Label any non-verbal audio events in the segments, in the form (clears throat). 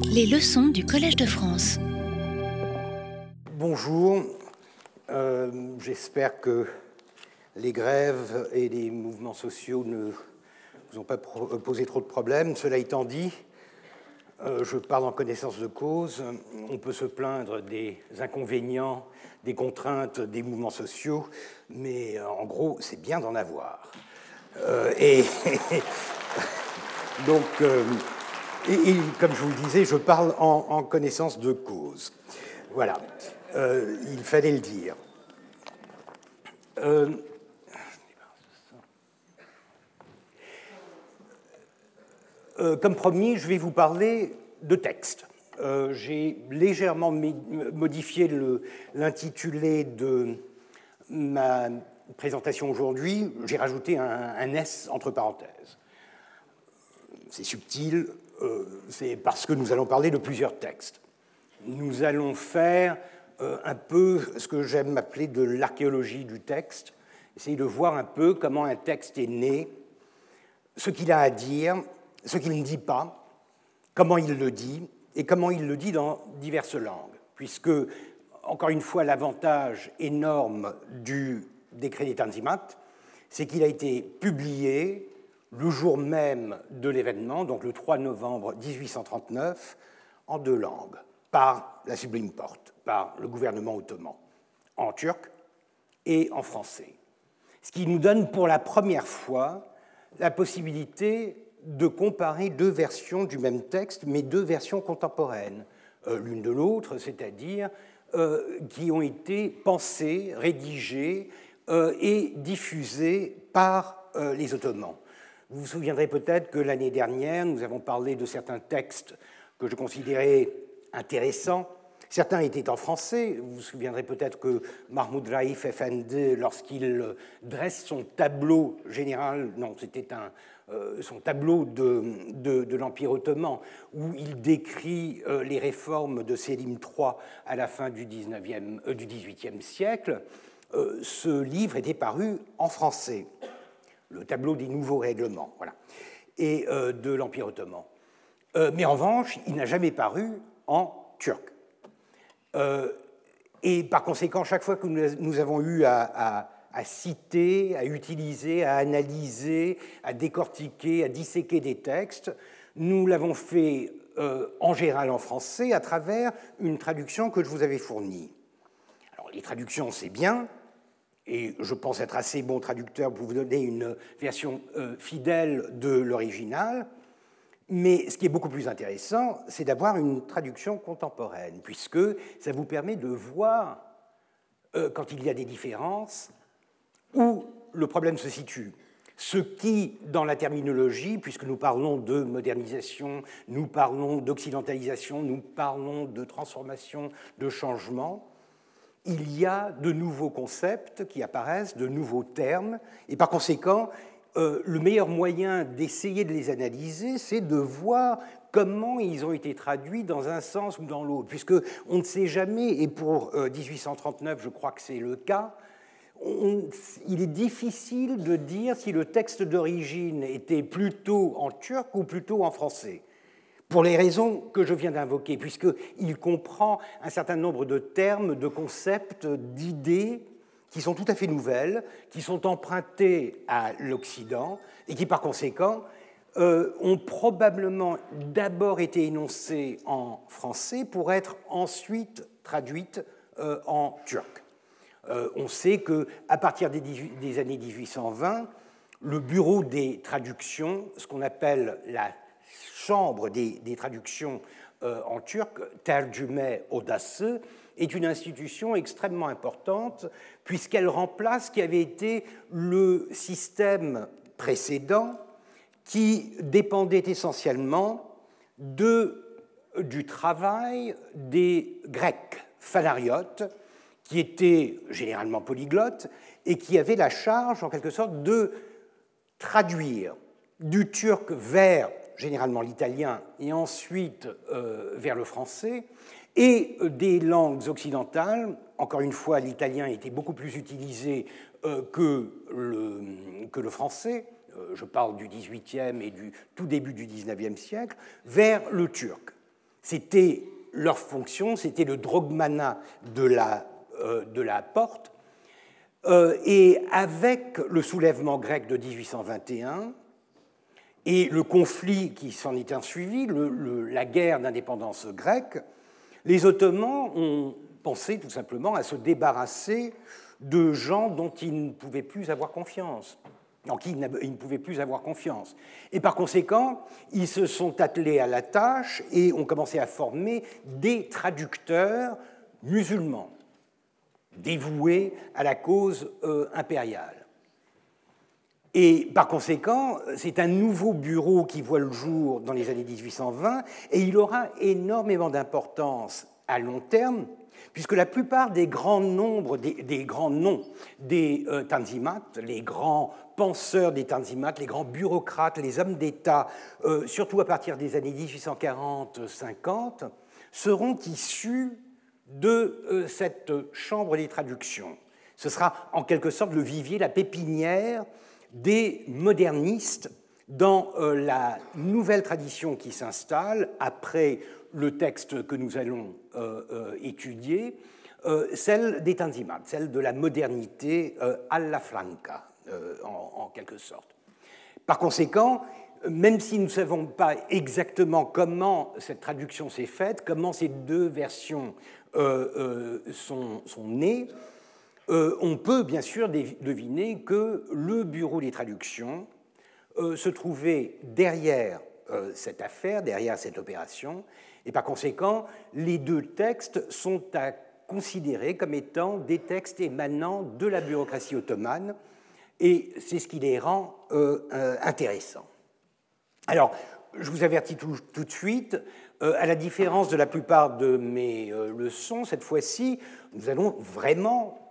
Les leçons du Collège de France. Bonjour, euh, j'espère que les grèves et les mouvements sociaux ne vous ont pas posé trop de problèmes. Cela étant dit, euh, je parle en connaissance de cause. On peut se plaindre des inconvénients, des contraintes des mouvements sociaux, mais euh, en gros, c'est bien d'en avoir. et (laughs) donc, et, comme je vous le disais, je parle en, connaissance de cause. Voilà, euh, il fallait le dire. Euh, euh, comme promis, je vais vous parler de texte. J'ai légèrement modifié l'intitulé de ma présentation aujourd'hui. J'ai rajouté un, S entre parenthèses. C'est subtil, c'est parce que nous allons parler de plusieurs textes. Nous allons faire euh, un peu ce que j'aime appeler de l'archéologie du texte, essayer de voir un peu comment un texte est né, ce qu'il a à dire, ce qu'il ne dit pas, comment il le dit, et comment il le dit dans diverses langues, puisque, encore une fois, l'avantage énorme du décret des Tanzimat, c'est qu'il a été publié le jour même de l'événement, donc le 3 novembre 1839, en deux langues, par la Sublime Porte, par le gouvernement ottoman, en turc et en français. Ce qui nous donne pour la première fois la possibilité de comparer deux versions du même texte, mais deux versions contemporaines, euh, l'une de l'autre, c'est-à-dire euh, qui ont été pensées, rédigées euh, et diffusées par les Ottomans. Vous vous souviendrez peut-être que l'année dernière, nous avons parlé de certains textes que je considérais intéressants. Certains étaient en français. Vous vous souviendrez peut-être que Mahmoud Raif Effendi, lorsqu'il dresse son tableau général, non, c'était un, euh, son tableau de, de, l'Empire ottoman, où il décrit euh, les réformes de Sélim III à la fin du, 19e, euh, du XVIIIe siècle, ce livre était paru en français le tableau des nouveaux règlements, voilà, et euh, de l'Empire ottoman. Euh, mais en revanche, il n'a jamais paru en turc. Euh, et par conséquent, chaque fois que nous avons eu à, citer, à utiliser, à analyser, à décortiquer, à disséquer des textes, nous l'avons fait en général en français à travers une traduction que je vous avais fournie. Alors les traductions, c'est bien, et je pense être assez bon traducteur pour vous donner une version euh, fidèle de l'original. Mais ce qui est beaucoup plus intéressant, c'est d'avoir une traduction contemporaine, puisque ça vous permet de voir, euh, quand il y a des différences, où le problème se situe. Ce qui, dans la terminologie, puisque nous parlons de modernisation, nous parlons d'occidentalisation, nous parlons de transformation, de changement, il y a de nouveaux concepts qui apparaissent, de nouveaux termes, et par conséquent, euh, le meilleur moyen d'essayer de les analyser, c'est de voir comment ils ont été traduits dans un sens ou dans l'autre, puisque on ne sait jamais, et pour 1839, euh, je crois que c'est le cas, il est difficile de dire si le texte d'origine était plutôt en turc ou plutôt en français pour les raisons que je viens d'invoquer, puisqu'il comprend un certain nombre de termes, de concepts, d'idées qui sont tout à fait nouvelles, qui sont empruntées à l'Occident et qui, par conséquent, euh, ont probablement d'abord été énoncées en français pour être ensuite traduites euh, en turc. Euh, on sait qu'à partir des, des, années 1820, le bureau des traductions, ce qu'on appelle la chambre des, traductions euh, en turc, Tercüme Odası, est une institution extrêmement importante puisqu'elle remplace ce qui avait été le système précédent qui dépendait essentiellement de, du travail des Grecs phanariotes, qui étaient généralement polyglottes et qui avaient la charge, en quelque sorte, de traduire du turc vers généralement l'italien et ensuite euh, vers le français, et des langues occidentales. Encore une fois, l'italien était beaucoup plus utilisé euh, que, le, français, euh, je parle du XVIIIe et du tout début du XIXe siècle, vers le turc. C'était leur fonction, c'était le drogmana de la, euh, de la porte. Euh, et avec le soulèvement grec de 1821 et le conflit qui s'en est ensuivi, la guerre d'indépendance grecque, les Ottomans ont pensé tout simplement à se débarrasser de gens dont ils ne pouvaient plus avoir confiance en qui ils ne pouvaient plus avoir confiance. Et par conséquent, ils se sont attelés à la tâche et ont commencé à former des traducteurs musulmans, dévoués à la cause euh, impériale. Et par conséquent, c'est un nouveau bureau qui voit le jour dans les années 1820 et il aura énormément d'importance à long terme puisque la plupart des grands nombres, des, grands noms des euh, Tanzimat, les grands penseurs des Tanzimat, les grands bureaucrates, les hommes d'État, euh, surtout à partir des années 1840-50, seront issus de euh, cette chambre des traductions. Ce sera en quelque sorte le vivier, la pépinière des modernistes dans la nouvelle tradition qui s'installe après le texte que nous allons euh, euh, étudier, euh, celle des Tanzimat, celle de la modernité alla franca, en, quelque sorte. Par conséquent, même si nous ne savons pas exactement comment cette traduction s'est faite, comment ces deux versions sont, nées, on peut bien sûr deviner que le bureau des traductions se trouvait derrière cette affaire, derrière cette opération, et par conséquent, les deux textes sont à considérer comme étant des textes émanant de la bureaucratie ottomane, et c'est ce qui les rend euh, euh, intéressants. Alors, je vous avertis tout, de suite, euh, à la différence de la plupart de mes leçons, cette fois-ci, nous allons vraiment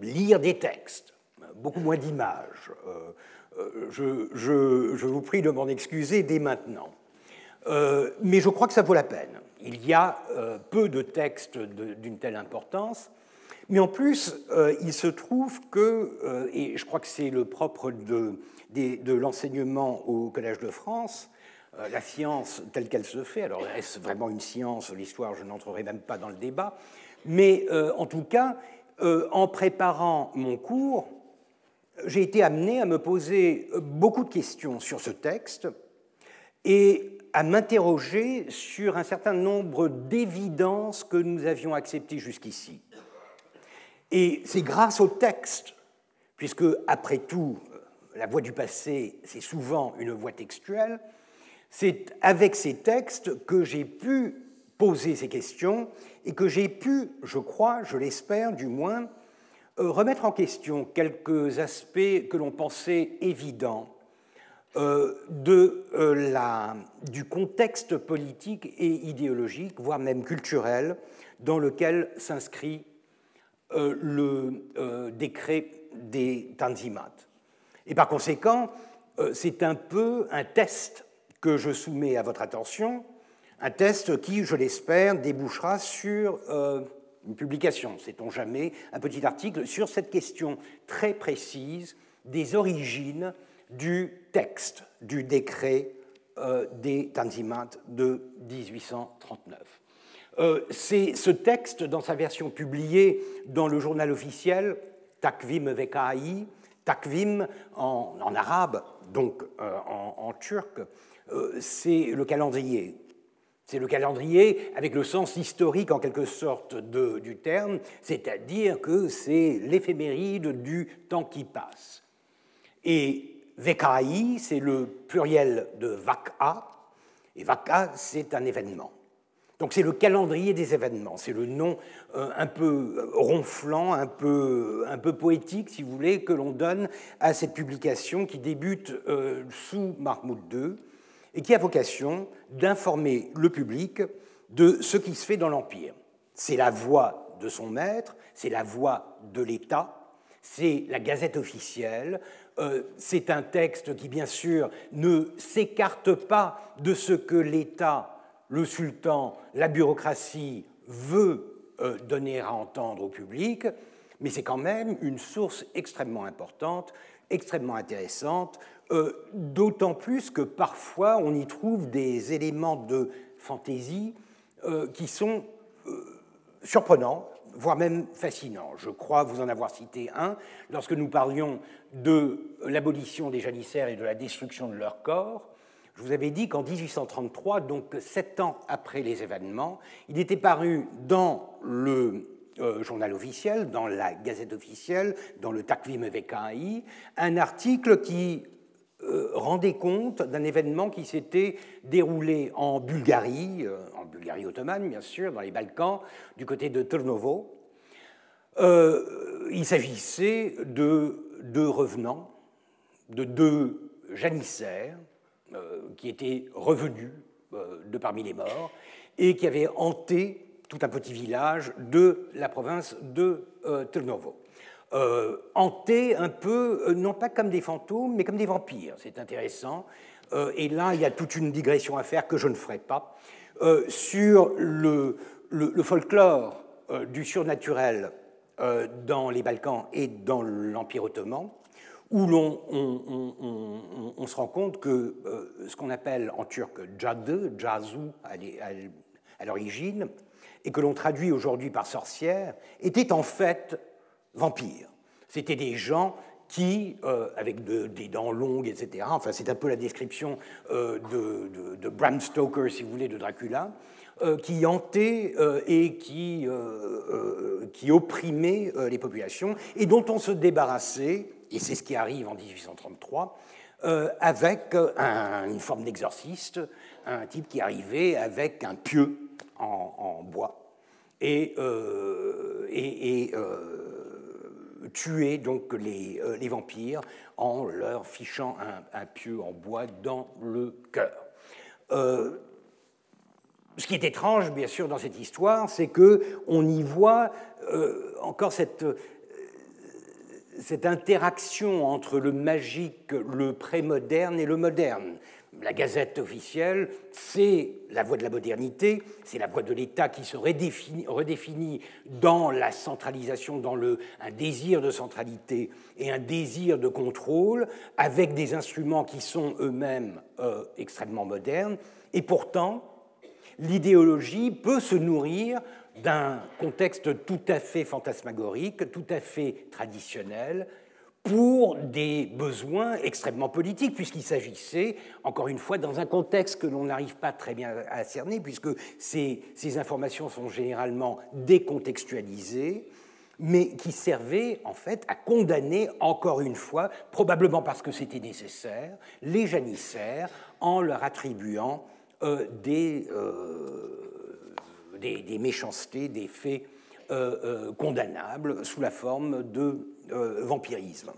lire des textes, beaucoup moins d'images. Je, je, vous prie de m'en excuser dès maintenant. Euh, mais je crois que ça vaut la peine. Il y a euh, peu de textes d'une telle importance, mais en plus, euh, il se trouve que, et je crois que c'est le propre de l'enseignement au Collège de France, la science telle qu'elle se fait, alors est-ce vraiment une science, l'histoire, je n'entrerai même pas dans le débat, mais en tout cas, en préparant mon cours, j'ai été amené à me poser beaucoup de questions sur ce texte, et à m'interroger sur un certain nombre d'évidences que nous avions acceptées jusqu'ici. Et c'est grâce au texte, puisque après tout, la voix du passé, c'est souvent une voix textuelle, c'est avec ces textes que j'ai pu poser ces questions et que j'ai pu, je crois, je l'espère du moins, euh, remettre en question quelques aspects que l'on pensait évidents euh, euh, du contexte politique et idéologique, voire même culturel, dans lequel s'inscrit le décret des Tanzimat. Et par conséquent, c'est un peu un test que je soumets à votre attention, un test qui, je l'espère, débouchera sur une publication, sait-on jamais, un petit article sur cette question très précise des origines du texte du décret euh, des Tanzimat de 1839. Euh, c'est ce texte, dans sa version publiée dans le journal officiel, Takvim Vekai, Takvim en, arabe, donc euh, en, turc, c'est le calendrier. C'est le calendrier avec le sens historique en quelque sorte du terme, c'est-à-dire que c'est l'éphéméride du temps qui passe. Et Vekai, c'est le pluriel de Vaka, et Vaka, c'est un événement. Donc c'est le calendrier des événements, c'est le nom euh, un peu ronflant, un peu, un peu poétique, si vous voulez, que l'on donne à cette publication qui débute euh, sous Mahmoud II et qui a vocation d'informer le public de ce qui se fait dans l'Empire. C'est la voix de son maître, c'est la voix de l'État, c'est la gazette officielle, euh, c'est un texte qui, bien sûr, ne s'écarte pas de ce que l'État, le sultan, la bureaucratie veut euh, donner à entendre au public, mais c'est quand même une source extrêmement importante, extrêmement intéressante, d'autant plus que parfois on y trouve des éléments de fantaisie qui sont surprenants, voire même fascinants. Je crois vous en avoir cité un lorsque nous parlions de l'abolition des janissaires et de la destruction de leur corps. Je vous avais dit qu'en 1833, donc sept ans après les événements, il était paru dans le euh, journal officiel, dans la Gazette officielle, dans le Takvim Vekai, un article qui euh, rendait compte d'un événement qui s'était déroulé en Bulgarie, euh, en Bulgarie ottomane bien sûr, dans les Balkans, du côté de Trnovo. il s'agissait de deux revenants, de deux janissaires qui étaient revenus de parmi les morts et qui avaient hanté tout un petit village de la province de euh, Trnovo. Euh, hantés un peu, euh, non pas comme des fantômes, mais comme des vampires. C'est intéressant. Euh, et là, il y a toute une digression à faire que je ne ferai pas. sur le, folklore du surnaturel dans les Balkans et dans l'Empire ottoman, où l'on on, se rend compte que ce qu'on appelle en turc jade, jazu à l'origine, et que l'on traduit aujourd'hui par sorcière, étaient en fait vampires. C'étaient des gens qui, euh, avec des dents longues, etc., enfin c'est un peu la description euh, de, Bram Stoker, si vous voulez, de Dracula, euh, qui hantaient et qui, qui opprimaient les populations, et dont on se débarrassait, et c'est ce qui arrive en 1833, avec une forme d'exorciste, un type qui arrivait avec un pieu en, bois et, et, tuer donc les, euh, les, vampires en leur fichant un, pieu en bois dans le cœur. ce qui est étrange, bien sûr, dans cette histoire, c'est que on y voit encore cette, cette interaction entre le magique, le prémoderne et le moderne la Gazette officielle, c'est la voie de la modernité, c'est la voie de l'État qui se redéfinit, dans la centralisation, dans le, un désir de centralité et un désir de contrôle, avec des instruments qui sont eux-mêmes euh, extrêmement modernes. Et pourtant, l'idéologie peut se nourrir d'un contexte tout à fait fantasmagorique, tout à fait traditionnel, pour des besoins extrêmement politiques, puisqu'il s'agissait, encore une fois, dans un contexte que l'on n'arrive pas très bien à cerner, puisque ces, informations sont généralement décontextualisées, mais qui servaient en fait à condamner, encore une fois, probablement parce que c'était nécessaire, les janissaires en leur attribuant euh, des, euh, des, méchancetés, des faits euh, condamnables sous la forme de vampirisme.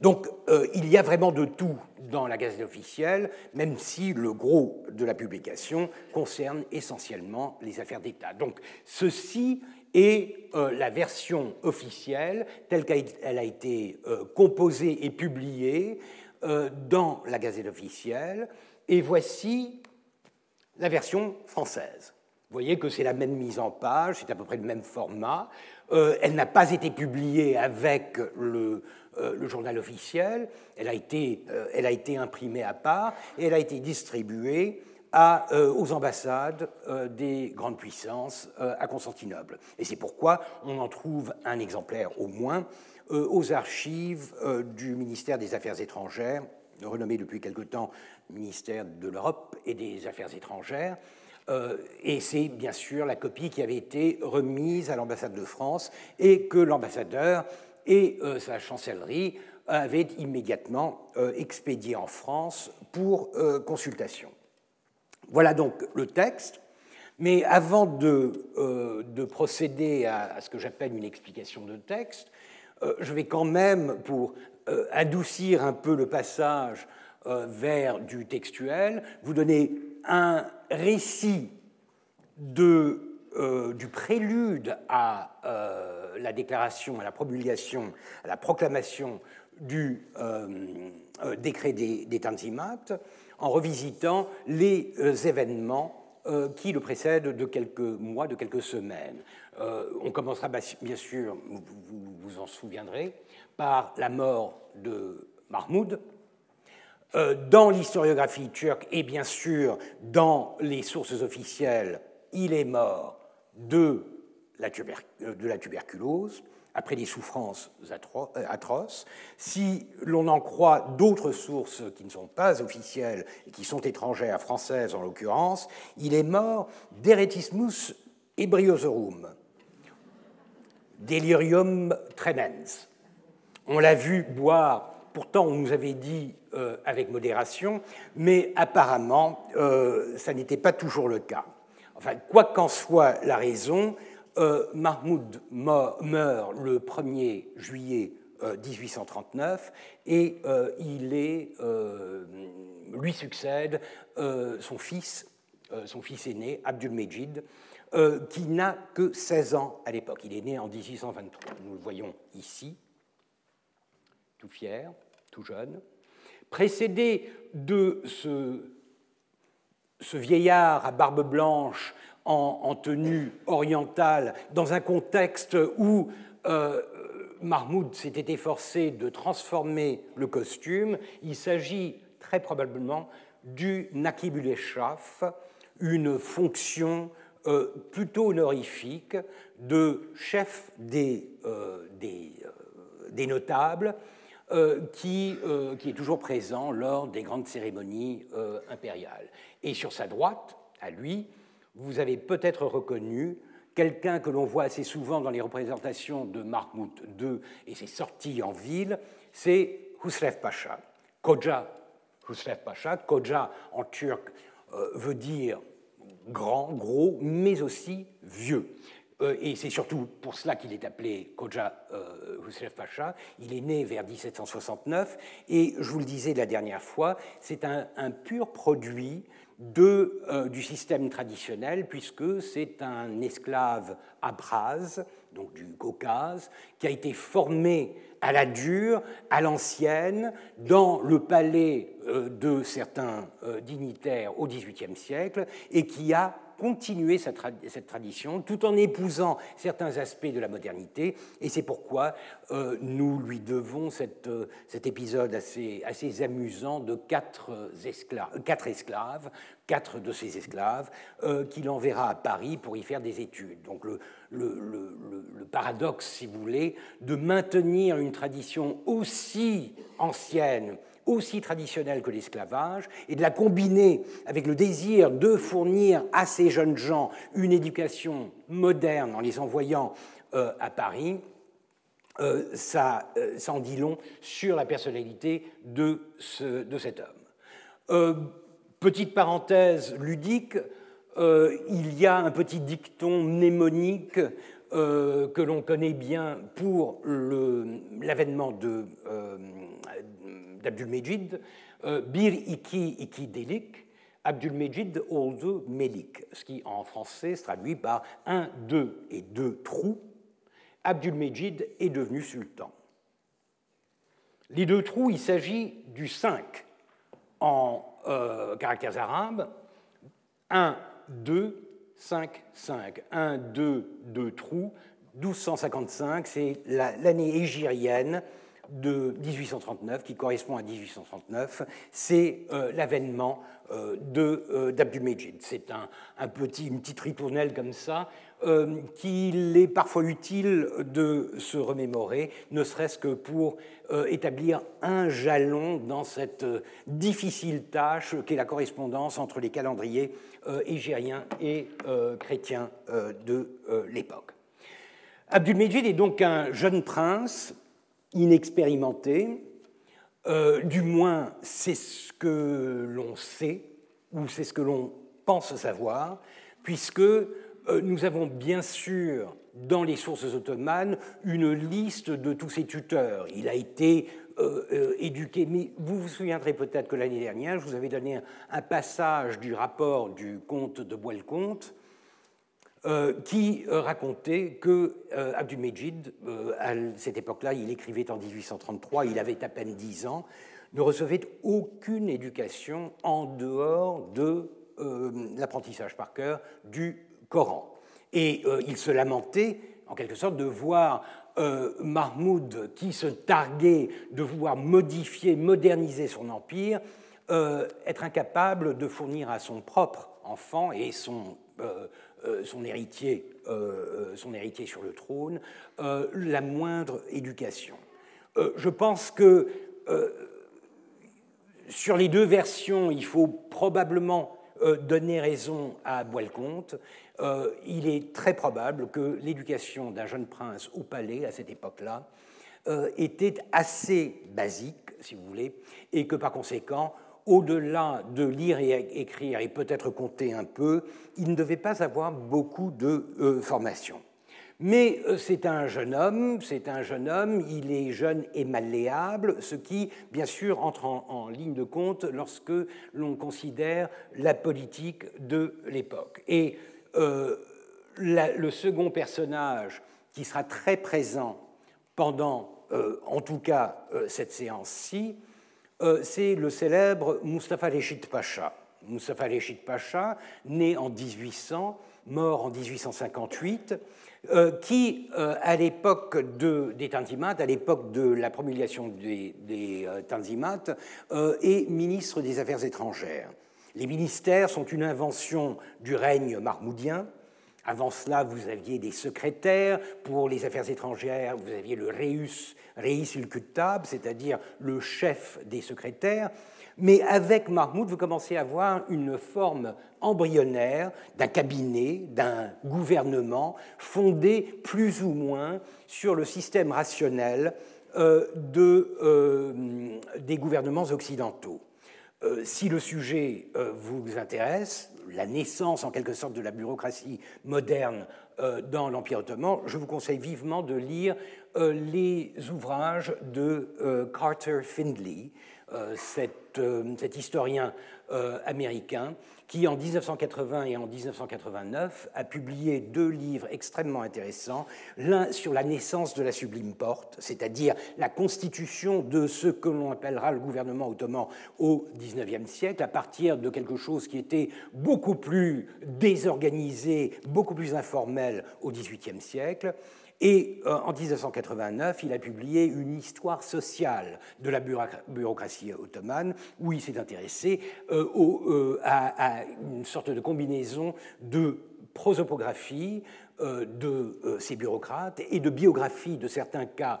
Donc euh, il y a vraiment de tout dans la Gazette officielle, même si le gros de la publication concerne essentiellement les affaires d'État. Donc ceci est euh, la version officielle telle qu'elle a été composée et publiée dans la Gazette officielle, et voici la version française. Vous voyez que c'est la même mise en page, c'est à peu près le même format. Euh, elle n'a pas été publiée avec le, euh, journal officiel, elle a, été, euh, elle a, été, imprimée à part et elle a été distribuée aux ambassades des grandes puissances à Constantinople. Et c'est pourquoi on en trouve un exemplaire au moins aux archives du ministère des Affaires étrangères, renommé depuis quelque temps ministère de l'Europe et des Affaires étrangères, et c'est bien sûr la copie qui avait été remise à l'ambassade de France et que l'ambassadeur et euh, sa chancellerie avaient immédiatement euh, expédié en France pour consultation. Voilà donc le texte. Mais avant de procéder à, ce que j'appelle une explication de texte, je vais quand même, pour adoucir un peu le passage vers du textuel, vous donner un récit euh, du prélude à euh, la déclaration, à la promulgation, à la proclamation du euh, décret des, des, Tanzimat, en revisitant les événements qui le précèdent de quelques mois, de quelques semaines. on commencera bien sûr, vous vous en souviendrez, par la mort de Mahmoud, dans l'historiographie turque et bien sûr dans les sources officielles, il est mort de la, la tuberculose après des souffrances euh, atroces. Si l'on en croit d'autres sources qui ne sont pas officielles et qui sont étrangères, françaises en l'occurrence, il est mort d'eretismus ebriosorum, delirium tremens. On l'a vu boire, pourtant on nous avait dit euh, avec modération, mais apparemment euh, ça n'était pas toujours le cas. Enfin, quoi qu'en soit la raison, euh, Mahmoud meurt le 1er juillet 1839 euh, et il est, lui succède son fils, son fils aîné, Abdul-Mejid, qui n'a que 16 ans à l'époque. Il est né en 1823. Nous le voyons ici, tout fier, tout jeune, précédé de ce, vieillard à barbe blanche en, tenue orientale, dans un contexte où euh, Mahmoud s'était efforcé de transformer le costume, il s'agit très probablement du Nakib une fonction euh, plutôt honorifique de chef des, euh, des, notables qui, qui, est toujours présent lors des grandes cérémonies impériales. Et sur sa droite, à lui, vous avez peut-être reconnu quelqu'un que l'on voit assez souvent dans les représentations de Mahmoud II et ses sorties en ville, c'est Husrev Pacha, Koja Husrev Pacha. Koja en turc euh, veut dire grand, gros, mais aussi vieux. Euh, et c'est surtout pour cela qu'il est appelé Koja euh, Husrev Pacha. Il est né vers 1769 et je vous le disais la dernière fois, c'est un, pur produit euh, du système traditionnel, puisque c'est un esclave abraz, donc du Caucase, qui a été formé à la dure, à l'ancienne, dans le palais de certains dignitaires au XVIIIe siècle, et qui a continuer cette, tradition tout en épousant certains aspects de la modernité. Et c'est pourquoi euh, nous lui devons euh, cet épisode assez, amusant de quatre esclaves, quatre esclaves, quatre de ces esclaves, euh, qu'il enverra à Paris pour y faire des études. Donc le, le, paradoxe, si vous voulez, de maintenir une tradition aussi ancienne aussi traditionnelle que l'esclavage, et de la combiner avec le désir de fournir à ces jeunes gens une éducation moderne en les envoyant euh, à Paris, euh, ça, euh, ça, en dit long sur la personnalité de, de cet homme. petite parenthèse ludique, il y a un petit dicton mnémonique que l'on connaît bien pour l'avènement de d'Abdülmecid, euh, Bir iki iki delik, Abdülmecid oldu melik, ce qui en français se traduit par un, deux et deux trous. Abdülmecid est devenu sultan. Les deux trous, il s'agit du 5 en euh, caractères arabes. 1, 2, 5, 5. 1, 2, 2 trous. 1255, c'est l'année égérienne de 1839, qui correspond à 1839, c'est euh, l'avènement euh, euh, d'Abdul-Mejid. C'est un, petit, une petite ritournelle comme ça, qu'il est parfois utile de se remémorer, ne serait-ce que pour établir un jalon dans cette difficile tâche qu'est la correspondance entre les calendriers égériens et chrétiens de l'époque. Abdul-Mejid est donc un jeune prince inexpérimenté, euh, du moins c'est ce que l'on sait, ou c'est ce que l'on pense savoir, puisque euh, nous avons bien sûr dans les sources ottomanes une liste de tous ses tuteurs. Il a été euh, éduqué, mais vous vous souviendrez peut-être que l'année dernière, je vous avais donné un, passage du rapport du comte de Bois-le-Comte, qui euh, racontait que euh, Abdul-Mejid, à cette époque-là, il écrivait en 1833, il avait à peine 10 ans, ne recevait aucune éducation en dehors de l'apprentissage par cœur du Coran. Et il se lamentait, en quelque sorte, de voir Mahmoud, qui se targuait de vouloir modifier, moderniser son empire, être incapable de fournir à son propre enfant et son, son, héritier, son héritier sur le trône la moindre éducation. je pense que sur les deux versions, il faut probablement euh, donner raison à Boilconte. Euh, il est très probable que l'éducation d'un jeune prince au palais à cette époque-là euh, était assez basique, si vous voulez, et que par conséquent, au-delà de lire et écrire et peut-être compter un peu, il ne devait pas avoir beaucoup de formation. Mais euh, c'est un jeune homme, c'est un jeune homme, il est jeune et malléable, ce qui, bien sûr, entre en, ligne de compte lorsque l'on considère la politique de l'époque. Et euh, le second personnage qui sera très présent pendant, euh, en tout cas, cette séance-ci, c'est le célèbre Mustafa Reshid Pacha. Mustafa Reshid Pacha, né en 1800, mort en 1858, euh, qui, euh, à l'époque des Tanzimat, à l'époque de la promulgation des, des euh, Tanzimat, est ministre des Affaires étrangères. Les ministères sont une invention du règne marmoudien. Avant cela, vous aviez des secrétaires pour les affaires étrangères, vous aviez le Reus, Reis c'est-à-dire le chef des secrétaires. Mais avec Mahmoud, vous commencez à voir une forme embryonnaire d'un cabinet, d'un gouvernement fondé plus ou moins sur le système rationnel euh, euh, des gouvernements occidentaux. Euh, si le sujet vous intéresse, la naissance en quelque sorte de la bureaucratie moderne dans l'Empire ottoman, je vous conseille vivement de lire les ouvrages de Carter Findlay, cet, historien américain qui en 1980 et en 1989 a publié deux livres extrêmement intéressants, l'un sur la naissance de la sublime porte, c'est-à-dire la constitution de ce que l'on appellera le gouvernement ottoman au XIXe siècle, à partir de quelque chose qui était beaucoup plus désorganisé, beaucoup plus informel au XVIIIe siècle, et euh, en 1989, il a publié une histoire sociale de la bureaucratie ottomane, où il s'est intéressé euh, euh, à, une sorte de combinaison de prosopographie de ces bureaucrates et de biographie de certains cas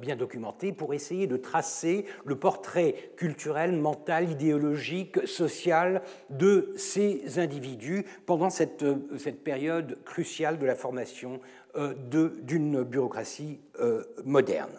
bien documentés pour essayer de tracer le portrait culturel, mental, idéologique, social de ces individus pendant cette, cette période cruciale de la formation euh, d'une bureaucratie euh, moderne.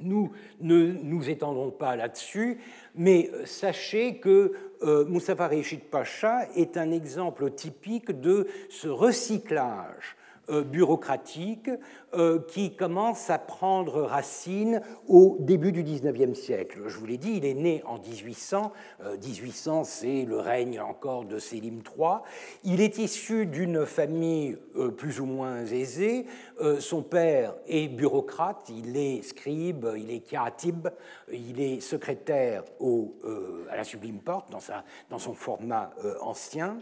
Nous ne nous étendrons pas là-dessus, mais sachez que euh, Reshid Pacha est un exemple typique de ce recyclage. euh, bureaucratique euh, qui commence à prendre racine au début du XIXe siècle. Je vous l'ai dit, il est né en 1800. 1800, euh, c'est le règne encore de Sélim III. Il est issu d'une famille plus ou moins aisée. Son père est bureaucrate, il est scribe, il est karatib, il est secrétaire à la Sublime Porte dans son format ancien.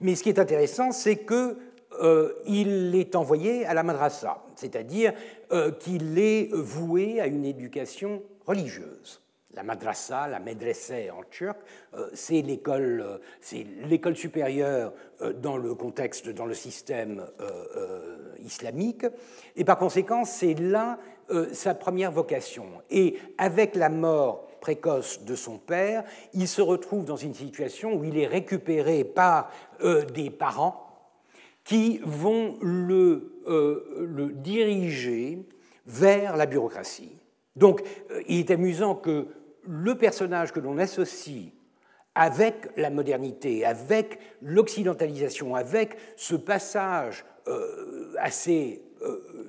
Mais ce qui est intéressant, c'est que euh, il est envoyé à la madrasa, c'est-à-dire euh, qu'il est voué à une éducation religieuse. La madrasa, la medresse en turc, euh, c'est l'école, c'est l'école supérieure dans le contexte, dans le système islamique, et par conséquent, c'est là sa première vocation. Et avec la mort précoce de son père, il se retrouve dans une situation où il est récupéré par des parents qui vont le, euh, le diriger vers la bureaucratie. Donc, euh, il est amusant que le personnage que l'on associe avec la modernité, avec l'occidentalisation, avec ce passage euh, assez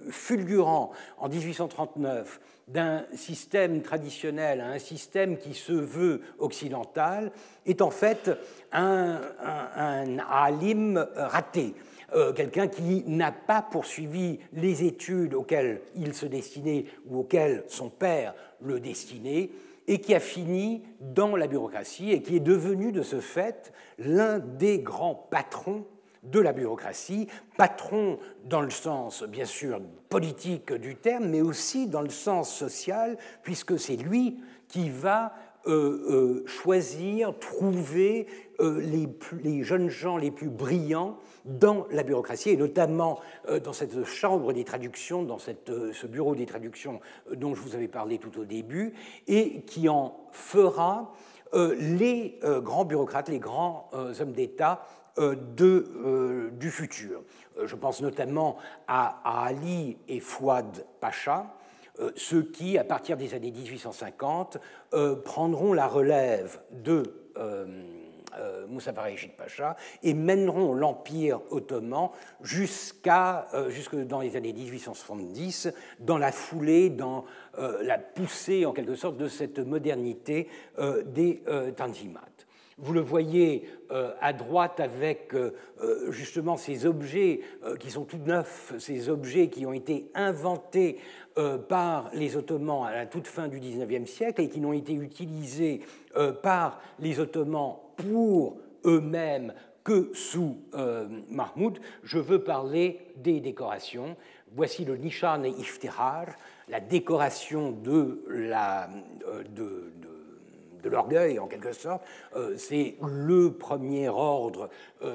fulgurant en 1839 d'un système traditionnel à un système qui se veut occidental, est en fait un, un, un alim raté. Euh, quelqu'un qui n'a pas poursuivi les études auxquelles il se destinait ou auxquelles son père le destinait, et qui a fini dans la bureaucratie et qui est devenu de ce fait l'un des grands patrons de la bureaucratie, patron dans le sens bien sûr politique du terme, mais aussi dans le sens social, puisque c'est lui qui va choisir, trouver les, jeunes gens les plus brillants dans la bureaucratie, et notamment dans cette chambre des traductions, dans cette, ce bureau des traductions dont je vous avais parlé tout au début, et qui en fera les grands bureaucrates, les grands hommes d'État du futur. Je pense notamment à, Ali et Fouad Pacha, ceux qui, à partir des années 1850, prendront la relève de euh, Moussa Pacha et mèneront l'Empire ottoman jusqu'à, euh, jusque dans les années 1870, dans la foulée, dans euh, la poussée en quelque sorte de cette modernité des Tanzimat. Vous le voyez à droite avec justement ces objets qui sont tout neufs, ces objets qui ont été inventés par les Ottomans à la toute fin du XIXe siècle et qui n'ont été utilisés par les Ottomans pour eux-mêmes que sous euh, Mahmoud, je veux parler des décorations. Voici le Nishan et Iftihar, la décoration de la, euh, de, de, l'orgueil en quelque sorte. Euh, c'est le premier ordre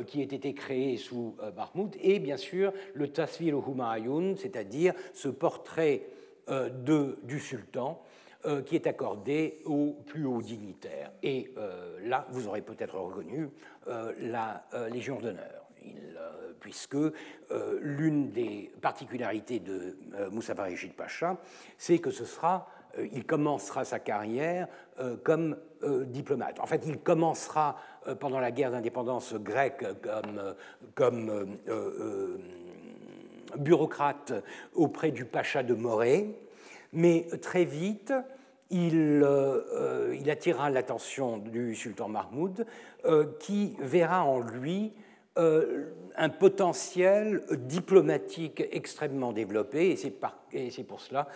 qui a été créé sous Mahmoud. Et bien sûr, le Tasvir Humayun, c'est-à-dire ce portrait de, du sultan euh, qui est accordé aux plus hauts dignitaires. Et euh, là, vous aurez peut-être reconnu euh, la Légion d'honneur. puisque l'une des particularités de Moussa Pacha, c'est que ce sera, il commencera sa carrière comme diplomate. En fait, il commencera pendant la guerre d'indépendance grecque comme, bureaucrate auprès du Pacha de Morée, mais très vite, il, euh, euh, attirera l'attention du sultan Mahmoud, euh, qui verra en lui un potentiel diplomatique extrêmement développé, et c'est pour cela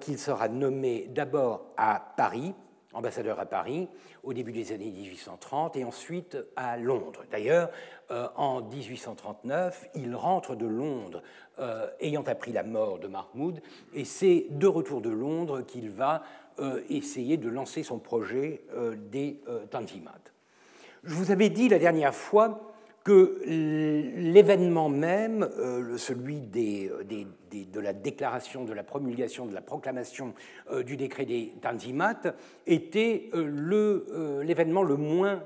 qu'il sera nommé d'abord à Paris, ambassadeur à Paris, au début des années 1830, et ensuite à Londres. D'ailleurs, en 1839, il rentre de Londres euh, ayant appris la mort de Mahmoud, et c'est de retour de Londres qu'il va euh, essayer de lancer son projet euh, des Tanzimat. Je vous avais dit la dernière fois que l'événement même, celui des, de la déclaration, de la promulgation, de la proclamation du décret des Tanzimat, était l'événement le, moins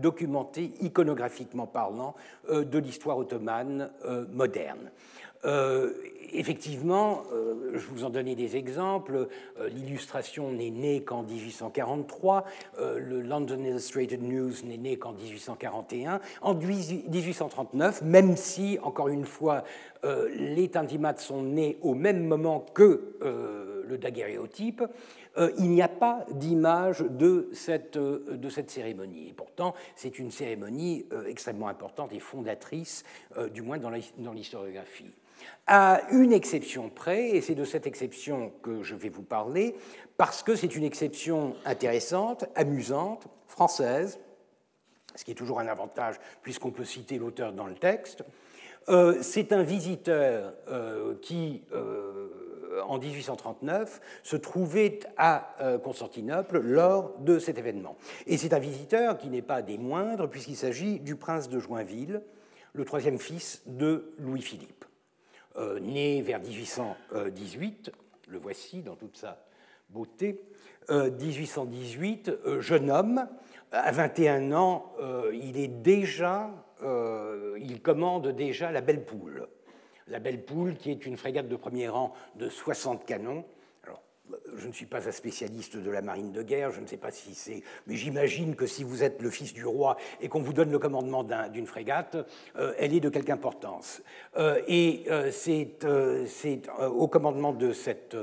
documenté, iconographiquement parlant, de l'histoire ottomane moderne. Euh, effectivement, euh, je vous en donnais des exemples. Euh, l'illustration n'est née qu'en 1843. le London Illustrated News n'est né qu'en 1841. En 1839, même si, encore une fois, les Tindimats sont nés au même moment que le daguerréotype, il n'y a pas d'image de cette cérémonie. Et pourtant, c'est une cérémonie extrêmement importante et fondatrice, du moins dans l'historiographie à une exception près, et c'est de cette exception que je vais vous parler, parce que c'est une exception intéressante, amusante, française, ce qui est toujours un avantage puisqu'on peut citer l'auteur dans le texte. Euh, c'est un visiteur euh, qui, euh, en 1839, se trouvait à Constantinople lors de cet événement. Et c'est un visiteur qui n'est pas des moindres, puisqu'il s'agit du prince de Joinville, le troisième fils de Louis-Philippe. Euh, né vers 1818, le voici dans toute sa beauté, 1818, euh, euh, jeune homme, à 21 ans, il est déjà, il commande déjà la Belle Poule. La Belle Poule, qui est une frégate de premier rang de 60 canons, je ne suis pas un spécialiste de la marine de guerre, je ne sais pas si c'est, mais j'imagine que si vous êtes le fils du roi et qu'on vous donne le commandement d'une frégate, euh, elle est de quelque importance. Euh, et euh, c'est au commandement de cette,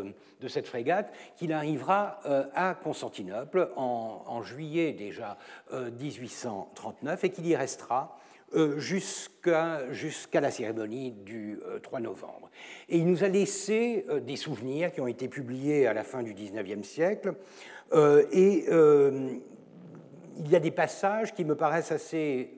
frégate qu'il arrivera à Constantinople en, en juillet déjà 1839 et qu'il y restera euh, jusqu'à la cérémonie du 3 euh, novembre. Et il nous a laissé euh, des souvenirs qui ont été publiés à la fin du XIXe siècle. et il y a des passages qui me paraissent assez,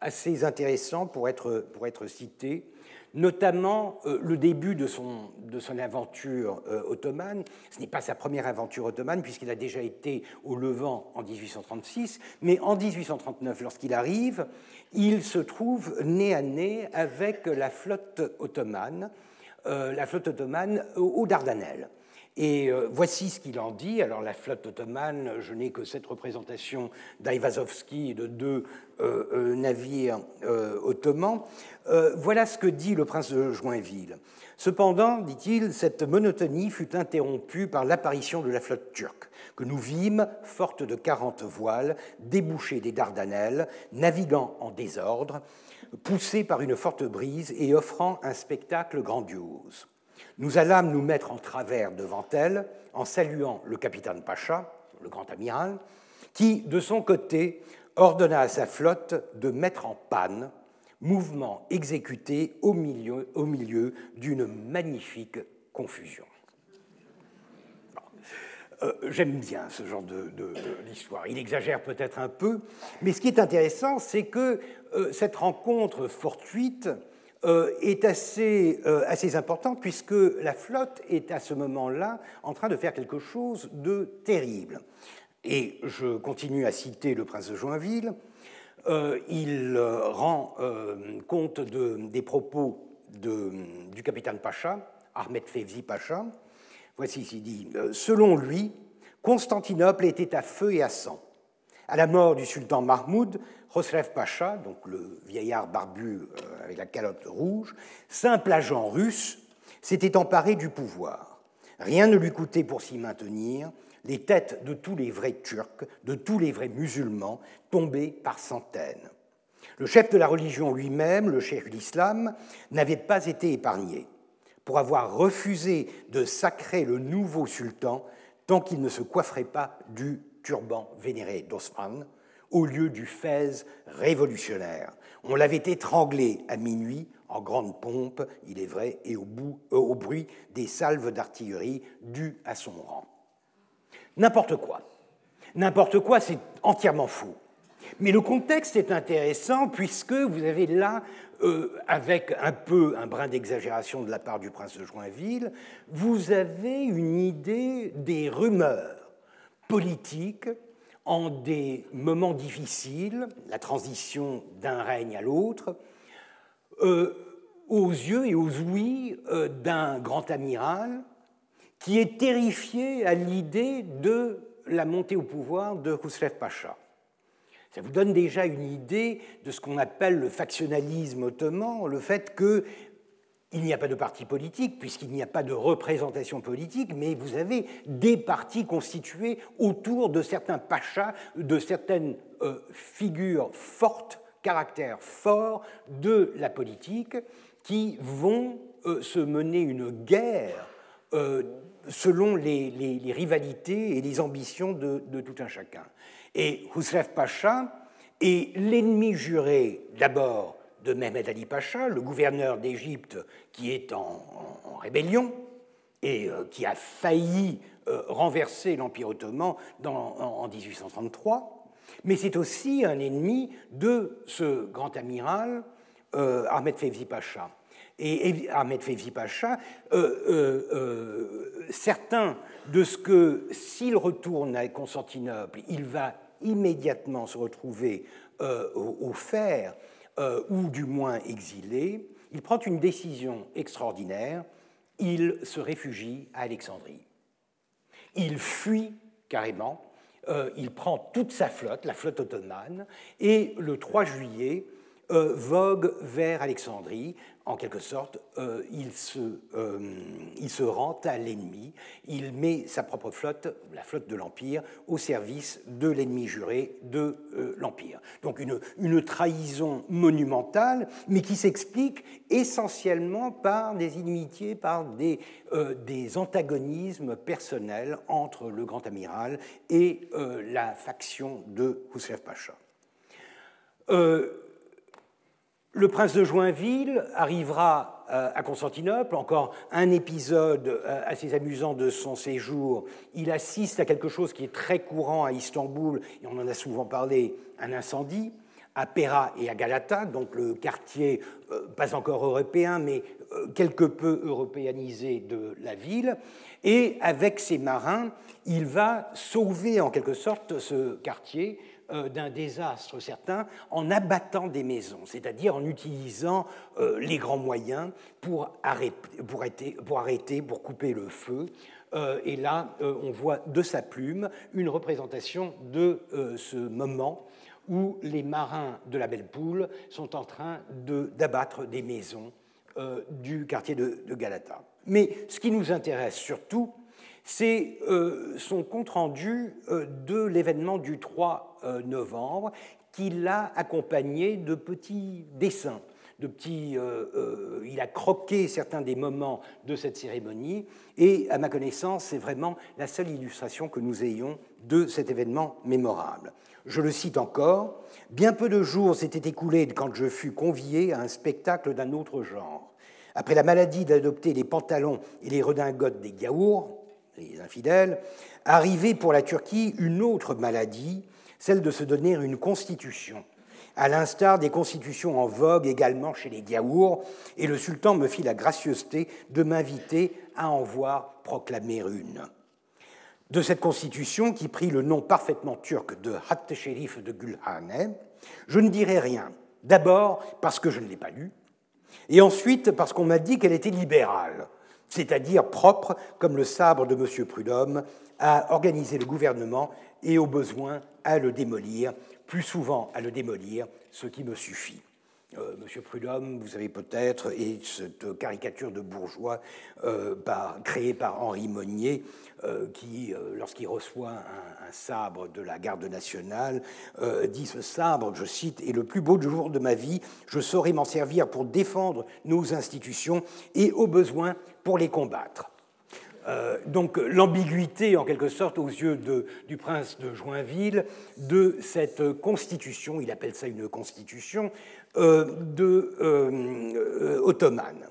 assez intéressants pour être, pour être cités. Notamment euh, le début de son, aventure euh, ottomane. Ce n'est pas sa première aventure ottomane, puisqu'il a déjà été au Levant en 1836, mais en 1839, lorsqu'il arrive, il se trouve nez à nez avec la flotte ottomane, euh, la flotte ottomane aux Dardanelles. Et voici ce qu'il en dit. Alors, la flotte ottomane, je n'ai que cette représentation d'Aivazovski et de deux navires ottomans. Euh, voilà ce que dit le prince de Joinville. Cependant, dit-il, cette monotonie fut interrompue par l'apparition de la flotte turque, que nous vîmes, forte de quarante voiles, débouchée des Dardanelles, naviguant en désordre, poussée par une forte brise et offrant un spectacle grandiose. Nous allâmes nous mettre en travers devant elle, en saluant le capitaine Pacha, le grand amiral, qui, de son côté, ordonna à sa flotte de mettre en panne mouvement exécuté au milieu, d'une magnifique confusion. Euh, j'aime bien ce genre de, l'histoire. Il exagère peut-être un peu, mais ce qui est intéressant, c'est que euh, cette rencontre fortuite est assez, assez importante puisque la flotte est à ce moment-là en train de faire quelque chose de terrible. Et je continue à citer le prince de Joinville. Euh, il euh, rend euh, compte des propos du capitaine Pacha, Ahmed Fevzi Pacha. Voici ce qu'il dit. Selon lui, Constantinople était à feu et à sang. À la mort du sultan Mahmoud, Khosrev Pacha, donc le vieillard barbu avec la calotte rouge, simple agent russe, s'était emparé du pouvoir. Rien ne lui coûtait pour s'y maintenir, les têtes de tous les vrais Turcs, de tous les vrais musulmans, tombaient par centaines. Le chef de la religion lui-même, le chef de l'islam, n'avait pas été épargné pour avoir refusé de sacrer le nouveau sultan tant qu'il ne se coifferait pas du turban vénéré d'Osman au lieu du fez révolutionnaire. On l'avait étranglé à minuit en grande pompe, il est vrai, et au, euh, au bruit des salves d'artillerie dues à son rang. N'importe quoi. N'importe quoi, c'est entièrement faux. Mais le contexte est intéressant puisque vous avez là, euh, avec un peu un brin d'exagération de la part du prince de Joinville, vous avez une idée des rumeurs politiques en des moments difficiles, la transition d'un règne à l'autre, euh, aux yeux et aux ouïes euh, d'un grand amiral qui est terrifié à l'idée de la montée au pouvoir de Khusrev Pacha. Ça vous donne déjà une idée de ce qu'on appelle le factionnalisme ottoman, le fait qu'il n'y a pas de parti politique, puisqu'il n'y a pas de représentation politique, mais vous avez des partis constitués autour de certains pachas, de certaines euh, figures fortes, caractères forts de la politique, qui vont euh, se mener une guerre euh, selon les, rivalités et les ambitions de, tout un chacun. Et Husrev Pacha est l'ennemi juré d'abord de Mehmed Ali Pacha, le gouverneur d'Égypte qui est en, rébellion et euh, qui a failli euh, renverser l'Empire ottoman en, 1833, mais c'est aussi un ennemi de ce grand amiral Ahmed Fevzi Pacha. Et Ahmed Fevzi Pacha, euh, euh, euh, certain de ce que s'il retourne à Constantinople, il va immédiatement se retrouver au, fer, ou du moins exilé, il prend une décision extraordinaire, il se réfugie à Alexandrie. Il fuit carrément, il prend toute sa flotte, la flotte ottomane, et le 3 juillet, vogue vers Alexandrie en quelque sorte, euh, il, se, euh, il, se, rend à l'ennemi, il met sa propre flotte, la flotte de l'Empire, au service de l'ennemi juré de euh, l'Empire. Donc une, trahison monumentale, mais qui s'explique essentiellement par des inimitiés, par des, antagonismes personnels entre le grand amiral et la faction de Khusrev Pacha. Le prince de Joinville arrivera euh, à Constantinople, encore un épisode euh, assez amusant de son séjour. Il assiste à quelque chose qui est très courant à Istanbul, et on en a souvent parlé, un incendie à Pera et à Galata, donc le quartier euh, pas encore européen, mais quelque peu européanisé de la ville. Et avec ses marins, il va sauver en quelque sorte ce quartier d'un désastre certain en abattant des maisons, c'est-à-dire en utilisant euh, les grands moyens pour arrêter, pour, arrêter, pour couper le feu. Euh, et là, on voit de sa plume une représentation de ce moment où les marins de la Belle Poule sont en train d'abattre des maisons du quartier de Galata. Mais ce qui nous intéresse surtout, c'est euh, son compte-rendu euh, de l'événement du 3 euh, novembre, qu'il a accompagné de petits dessins. De petits, il a croqué certains des moments de cette cérémonie, et à ma connaissance, c'est vraiment la seule illustration que nous ayons de cet événement mémorable. Je le cite encore, Bien peu de jours s'étaient écoulés quand je fus convié à un spectacle d'un autre genre. Après la maladie d'adopter les pantalons et les redingotes des gaours, les infidèles, arrivait pour la Turquie une autre maladie, celle de se donner une constitution, à l'instar des constitutions en vogue également chez les Gaours, et le sultan me fit la gracieuseté de m'inviter à en voir proclamer une. De cette constitution, qui prit le nom parfaitement turc de Hatt Sherif de Gülhane, je ne dirai rien. D'abord parce que je ne l'ai pas lue, et ensuite parce qu'on m'a dit qu'elle était libérale c'est-à-dire propre, comme le sabre de M. Prudhomme, à organiser le gouvernement et au besoin à le démolir, plus souvent à le démolir, ce qui me suffit. Euh, Monsieur Prudhomme, vous savez peut-être, et cette caricature de bourgeois euh, créée par Henri Monnier, euh, qui, lorsqu'il reçoit un, sabre de la garde nationale, dit Ce sabre, je cite, est le plus beau jour de ma vie, je saurai m'en servir pour défendre nos institutions et, au besoin, pour les combattre. Donc l'ambiguïté, en quelque sorte, aux yeux du prince de Joinville, de cette constitution, il appelle ça une constitution, euh, de, euh, euh, ottomane.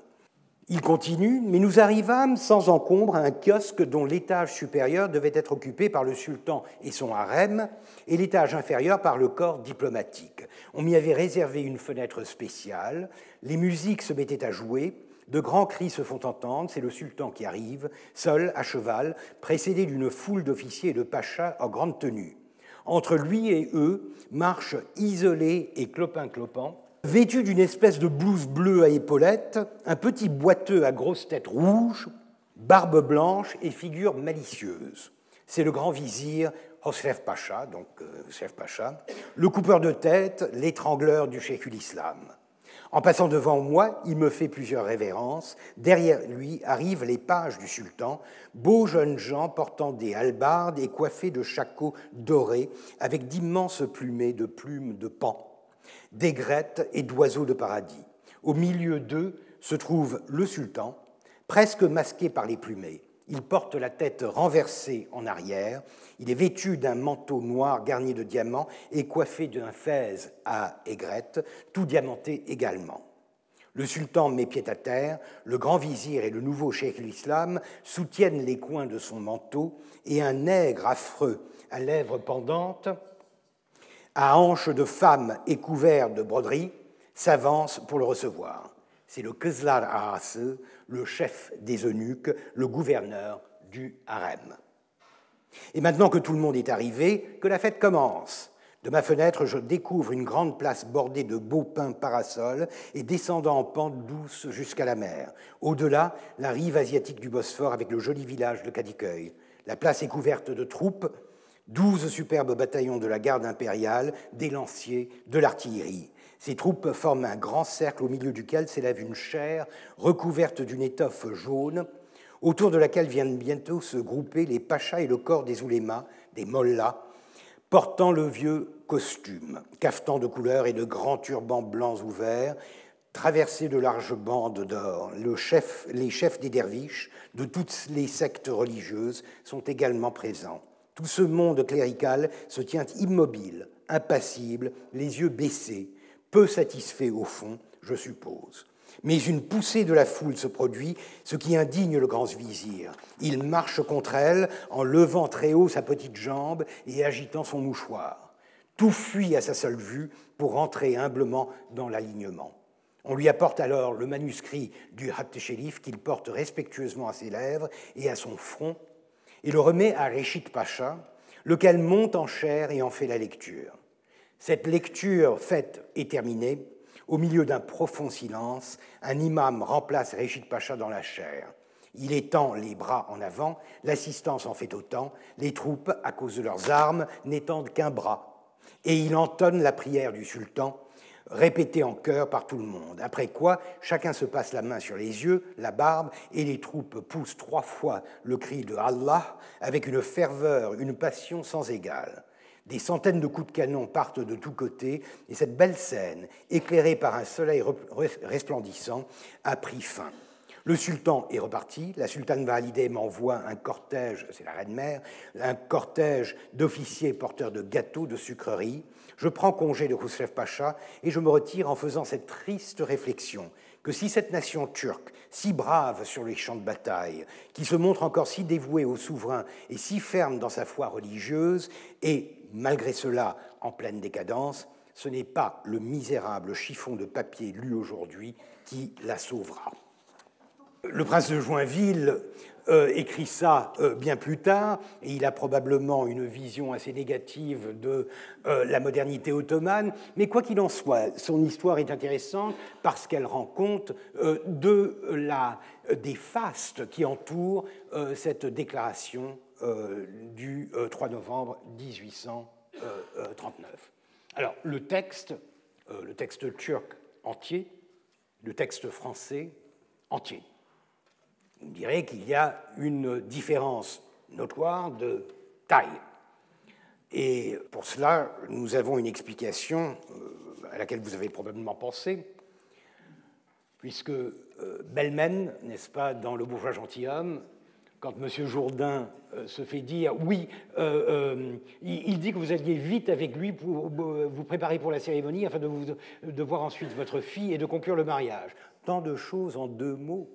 Il continue, mais nous arrivâmes sans encombre à un kiosque dont l'étage supérieur devait être occupé par le sultan et son harem, et l'étage inférieur par le corps diplomatique. On m'y avait réservé une fenêtre spéciale, les musiques se mettaient à jouer, de grands cris se font entendre, c'est le sultan qui arrive, seul, à cheval, précédé d'une foule d'officiers et de pachas en grande tenue. Entre lui et eux marche isolé et clopin-clopant Vêtu d'une espèce de blouse bleue à épaulettes, un petit boiteux à grosse tête rouge, barbe blanche et figure malicieuse. C'est le grand vizir Hosref Pacha, donc euh, Pacha, le coupeur de tête, l'étrangleur du Sheikhul Islam. En passant devant moi, il me fait plusieurs révérences. Derrière lui arrivent les pages du sultan, beaux jeunes gens portant des halbardes et coiffés de shakos dorés, avec d'immenses plumées de plumes de pan d'aigrettes et d'oiseaux de paradis. Au milieu d'eux se trouve le sultan, presque masqué par les plumées. Il porte la tête renversée en arrière, il est vêtu d'un manteau noir garni de diamants et coiffé d'un fez à aigrettes, tout diamanté également. Le sultan met pied à terre, le grand vizir et le nouveau cheikh l'islam soutiennent les coins de son manteau et un nègre affreux à lèvres pendantes à hanches de femme et couvert de broderie, s'avance pour le recevoir. C'est le Kezlar Arase, le chef des eunuques, le gouverneur du harem. Et maintenant que tout le monde est arrivé, que la fête commence. De ma fenêtre, je découvre une grande place bordée de beaux pins parasols et descendant en pente douce jusqu'à la mer. Au-delà, la rive asiatique du Bosphore avec le joli village de Kadikoy. La place est couverte de troupes douze superbes bataillons de la garde impériale, des lanciers, de l'artillerie. Ces troupes forment un grand cercle au milieu duquel s'élève une chaire recouverte d'une étoffe jaune, autour de laquelle viennent bientôt se grouper les pachas et le corps des oulémas, des mollahs, portant le vieux costume, cafetan de couleur et de grands turbans blancs ouverts, traversés de larges bandes d'or. Les chefs des derviches de toutes les sectes religieuses sont également présents. Tout ce monde clérical se tient immobile, impassible, les yeux baissés, peu satisfait au fond, je suppose. Mais une poussée de la foule se produit, ce qui indigne le grand vizir. Il marche contre elle en levant très haut sa petite jambe et agitant son mouchoir. Tout fuit à sa seule vue pour rentrer humblement dans l'alignement. On lui apporte alors le manuscrit du Habt qu'il porte respectueusement à ses lèvres et à son front, et le remet à Réchit Pacha, lequel monte en chair et en fait la lecture. Cette lecture faite et terminée, au milieu d'un profond silence, un imam remplace Réchit Pacha dans la chair. Il étend les bras en avant, l'assistance en fait autant, les troupes, à cause de leurs armes, n'étendent qu'un bras, et il entonne la prière du sultan, répétée en chœur par tout le monde. Après quoi, chacun se passe la main sur les yeux, la barbe, et les troupes poussent trois fois le cri de Allah avec une ferveur, une passion sans égale. Des centaines de coups de canon partent de tous côtés, et cette belle scène, éclairée par un soleil resplendissant, a pris fin. Le sultan est reparti, la sultane Validé m'envoie un cortège, c'est la reine-mère, un cortège d'officiers porteurs de gâteaux, de sucreries. Je prends congé de Khusrev Pacha et je me retire en faisant cette triste réflexion que si cette nation turque, si brave sur les champs de bataille, qui se montre encore si dévouée au souverain et si ferme dans sa foi religieuse, est malgré cela en pleine décadence, ce n'est pas le misérable chiffon de papier lu aujourd'hui qui la sauvera. Le prince de Joinville euh, écrit ça euh, bien plus tard, et il a probablement une vision assez négative de euh, la modernité ottomane, mais quoi qu'il en soit, son histoire est intéressante parce qu'elle rend compte des fastes qui entourent cette déclaration du 3 novembre 1839. Alors, le texte, le texte turc entier, le texte français entier on dirait qu'il y a une différence notoire de taille. Et pour cela, nous avons une explication euh, à laquelle vous avez probablement pensé, puisque euh, Belmen, n'est-ce pas, dans Le bourgeois gentilhomme, quand M. Jourdain euh, se fait dire oui, il, dit que vous alliez vite avec lui pour vous préparer pour la cérémonie afin de, voir ensuite votre fille et de conclure le mariage. Tant de choses en deux mots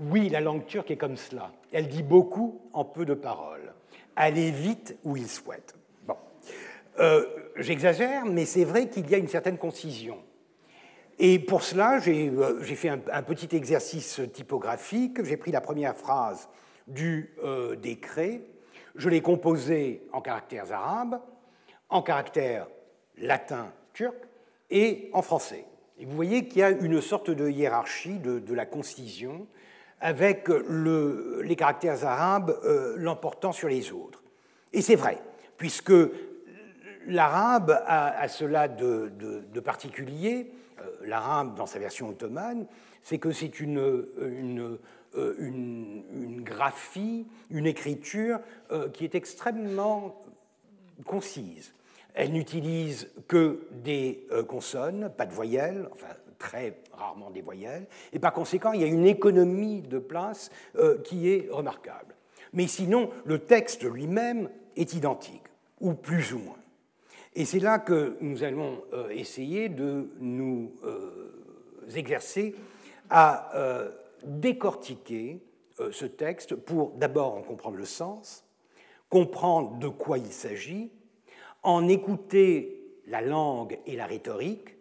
oui, la langue turque est comme cela. Elle dit beaucoup en peu de paroles. Allez vite où il souhaite. Bon. Euh, j'exagère, mais c'est vrai qu'il y a une certaine concision. Et pour cela, j'ai euh, fait un, petit exercice typographique. J'ai pris la première phrase du euh, décret, je l'ai composée en caractères arabes, en caractères latins turcs et en français. Et vous voyez qu'il y a une sorte de hiérarchie de, la concision avec les caractères arabes euh, l'emportant sur les autres. Et c'est vrai, puisque l'arabe a, cela de, particulier, euh, l'arabe dans sa version ottomane, c'est que c'est une, une, graphie, une écriture euh, qui est extrêmement concise. Elle n'utilise que des consonnes, pas de voyelles, enfin très rarement des voyelles, et par conséquent, il y a une économie de place euh, qui est remarquable. Mais sinon, le texte lui-même est identique, ou plus ou moins. Et c'est là que nous allons euh, essayer de nous euh, exercer à décortiquer ce texte pour d'abord en comprendre le sens, comprendre de quoi il s'agit, en écouter la langue et la rhétorique,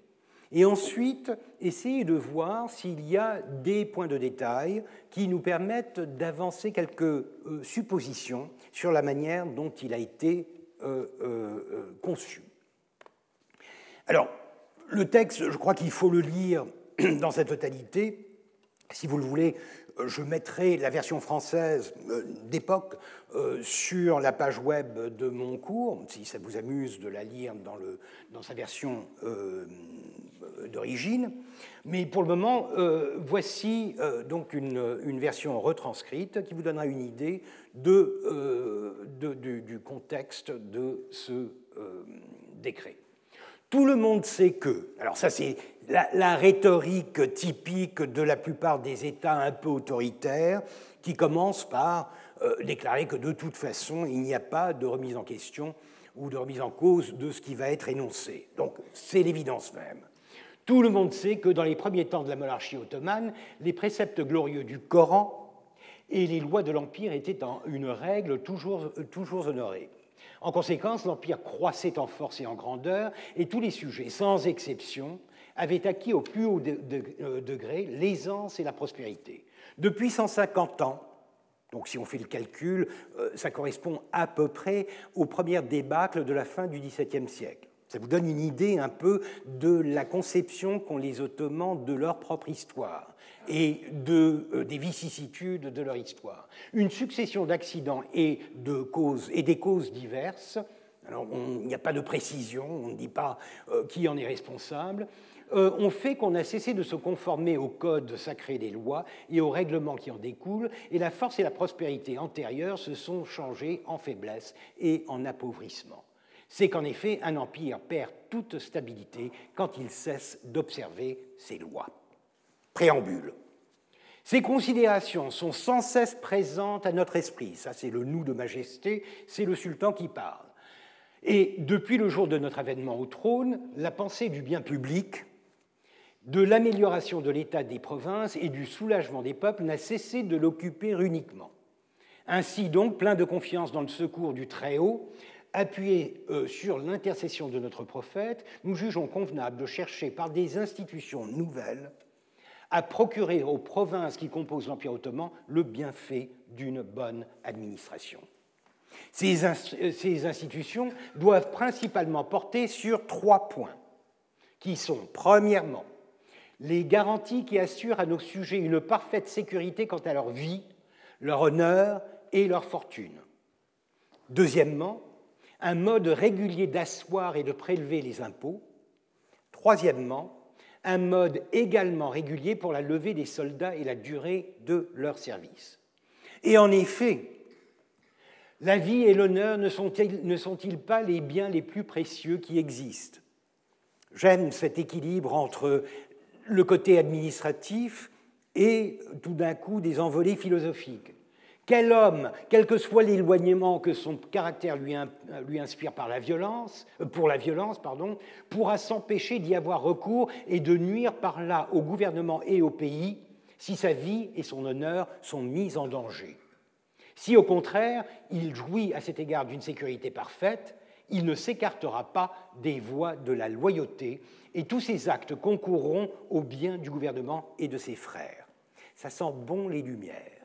et ensuite essayer de voir s'il y a des points de détail qui nous permettent d'avancer quelques euh, suppositions sur la manière dont il a été euh, euh, conçu. Alors, le texte, je crois qu'il faut le lire (clears throat) dans sa totalité. Si vous le voulez, je mettrai la version française d'époque sur la page web de mon cours, si ça vous amuse de la lire dans, le, dans sa version d'origine. Mais pour le moment, euh, voici euh, donc une, version retranscrite qui vous donnera une idée de, euh, du, contexte de ce décret. Tout le monde sait que, alors ça c'est la, rhétorique typique de la plupart des États un peu autoritaires, qui commence par déclarer que de toute façon il n'y a pas de remise en question ou de remise en cause de ce qui va être énoncé. Donc c'est l'évidence même. Tout le monde sait que dans les premiers temps de la monarchie ottomane, les préceptes glorieux du Coran et les lois de l'Empire étaient une règle toujours, toujours honorée. En conséquence, l'Empire croissait en force et en grandeur, et tous les sujets, sans exception, avait acquis au plus haut euh, degré l'aisance et la prospérité. Depuis 150 ans, donc si on fait le calcul, euh, ça correspond à peu près aux premières débâcles de la fin du XVIIe siècle. Ça vous donne une idée un peu de la conception qu'ont les Ottomans de leur propre histoire et de, euh, des vicissitudes de leur histoire. Une succession d'accidents et, et des causes diverses. Alors, il n'y a pas de précision, on ne dit pas qui en est responsable, euh, ont fait qu'on a cessé de se conformer au code sacré des lois et aux règlements qui en découlent, et la force et la prospérité antérieures se sont changées en faiblesse et en appauvrissement. C'est qu'en effet, un empire perd toute stabilité quand il cesse d'observer ses lois. Préambule. Ces considérations sont sans cesse présentes à notre esprit. Ça, c'est le nous de majesté, c'est le sultan qui parle. Et depuis le jour de notre avènement au trône, la pensée du bien public, de l'amélioration de l'état des provinces et du soulagement des peuples n'a cessé de l'occuper uniquement. Ainsi donc, plein de confiance dans le secours du Très-Haut, appuyé euh, sur l'intercession de notre prophète, nous jugeons convenable de chercher par des institutions nouvelles à procurer aux provinces qui composent l'Empire ottoman le bienfait d'une bonne administration. Ces, ces, institutions doivent principalement porter sur trois points, qui sont, premièrement, les garanties qui assurent à nos sujets une parfaite sécurité quant à leur vie, leur honneur et leur fortune. Deuxièmement, un mode régulier d'asseoir et de prélever les impôts. Troisièmement, un mode également régulier pour la levée des soldats et la durée de leur service. Et en effet, la vie et l'honneur ne sont-ils pas les biens les plus précieux qui existent? J'aime cet équilibre entre le côté administratif et tout d'un coup des envolées philosophiques. Quel homme, quel que soit l'éloignement que son caractère lui, inspire par la violence, euh, pour la violence, pourra s'empêcher d'y avoir recours et de nuire par là au gouvernement et au pays si sa vie et son honneur sont mis en danger. Si au contraire il jouit à cet égard d'une sécurité parfaite, il ne s'écartera pas des voies de la loyauté et tous ses actes concourront au bien du gouvernement et de ses frères. Ça sent bon les lumières.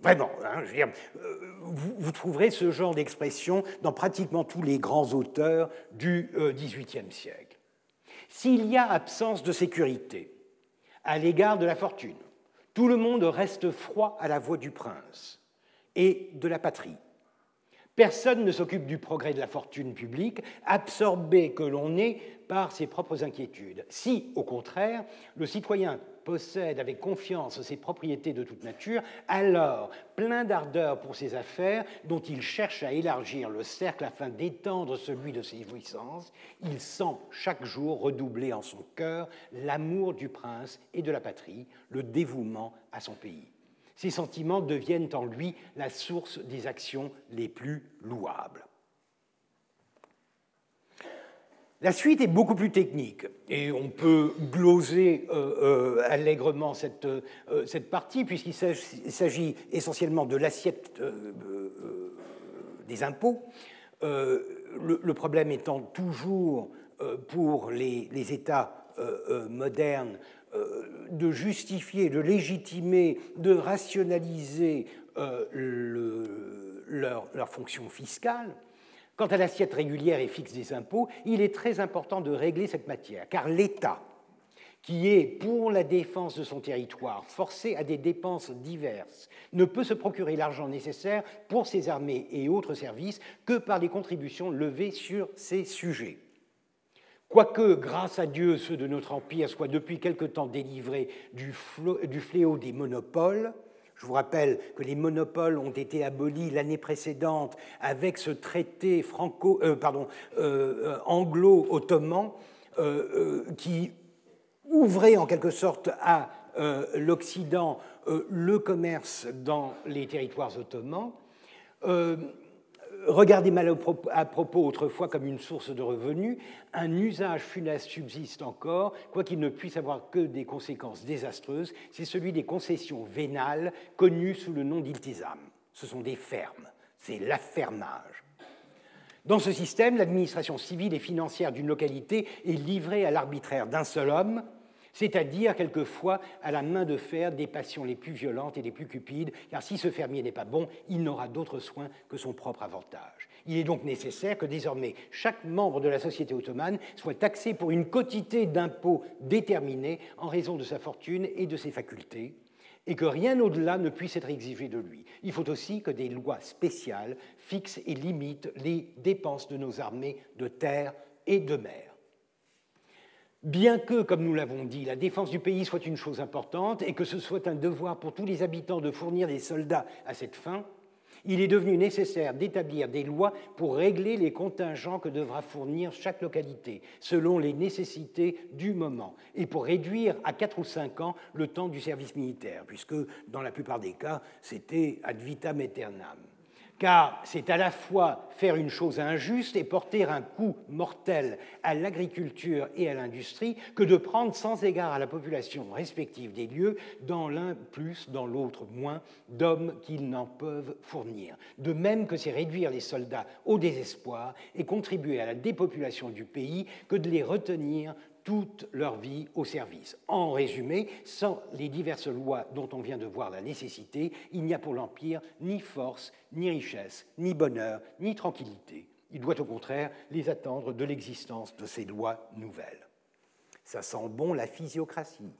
Vraiment, hein, je veux dire, euh, vous, trouverez ce genre d'expression dans pratiquement tous les grands auteurs du euh, XVIIIe siècle. S'il y a absence de sécurité à l'égard de la fortune, tout le monde reste froid à la voix du prince et de la patrie. Personne ne s'occupe du progrès de la fortune publique, absorbé que l'on est par ses propres inquiétudes. Si, au contraire, le citoyen possède avec confiance ses propriétés de toute nature, alors, plein d'ardeur pour ses affaires, dont il cherche à élargir le cercle afin d'étendre celui de ses jouissances, il sent chaque jour redoubler en son cœur l'amour du prince et de la patrie, le dévouement à son pays. Ces sentiments deviennent en lui la source des actions les plus louables. La suite est beaucoup plus technique et on peut gloser euh, euh, allègrement cette, euh, cette partie puisqu'il s'agit essentiellement de l'assiette des impôts. Le, problème étant toujours pour les, les États modernes de justifier, de légitimer, de rationaliser le, leur, fonction fiscale Quant à l'assiette régulière et fixe des impôts, il est très important de régler cette matière, car l'État, qui est, pour la défense de son territoire, forcé à des dépenses diverses, ne peut se procurer l'argent nécessaire pour ses armées et autres services que par des contributions levées sur ces sujets. Quoique, grâce à Dieu, ceux de notre Empire soient depuis quelque temps délivrés du, fléau des monopoles, je vous rappelle que les monopoles ont été abolis l'année précédente avec ce traité franco, euh, euh, euh, anglo-ottoman qui ouvrait en quelque sorte à l'Occident le commerce dans les territoires ottomans regardé mal à propos autrefois comme une source de revenus, un usage funeste subsiste encore, quoiqu'il ne puisse avoir que des conséquences désastreuses, c'est celui des concessions vénales connues sous le nom d'iltisam. Ce sont des fermes, c'est l'affermage. Dans ce système, l'administration civile et financière d'une localité est livrée à l'arbitraire d'un seul homme, c'est-à-dire quelquefois à la main de fer des passions les plus violentes et les plus cupides, car si ce fermier n'est pas bon, il n'aura d'autre soin que son propre avantage. Il est donc nécessaire que désormais chaque membre de la société ottomane soit taxé pour une quantité d'impôts déterminée en raison de sa fortune et de ses facultés, et que rien au-delà ne puisse être exigé de lui. Il faut aussi que des lois spéciales fixent et limitent les dépenses de nos armées de terre et de mer. Bien que, comme nous l'avons dit, la défense du pays soit une chose importante et que ce soit un devoir pour tous les habitants de fournir des soldats à cette fin, il est devenu nécessaire d'établir des lois pour régler les contingents que devra fournir chaque localité, selon les nécessités du moment, et pour réduire à 4 ou 5 ans le temps du service militaire, puisque dans la plupart des cas, c'était ad vitam aeternam car c'est à la fois faire une chose injuste et porter un coup mortel à l'agriculture et à l'industrie que de prendre sans égard à la population respective des lieux, dans l'un plus, dans l'autre moins, d'hommes qu'ils n'en peuvent fournir. De même que c'est réduire les soldats au désespoir et contribuer à la dépopulation du pays que de les retenir toute leur vie au service. En résumé, sans les diverses lois dont on vient de voir la nécessité, il n'y a pour l'Empire ni force, ni richesse, ni bonheur, ni tranquillité. Il doit au contraire les attendre de l'existence de ces lois nouvelles. Ça sent bon la physiocratie.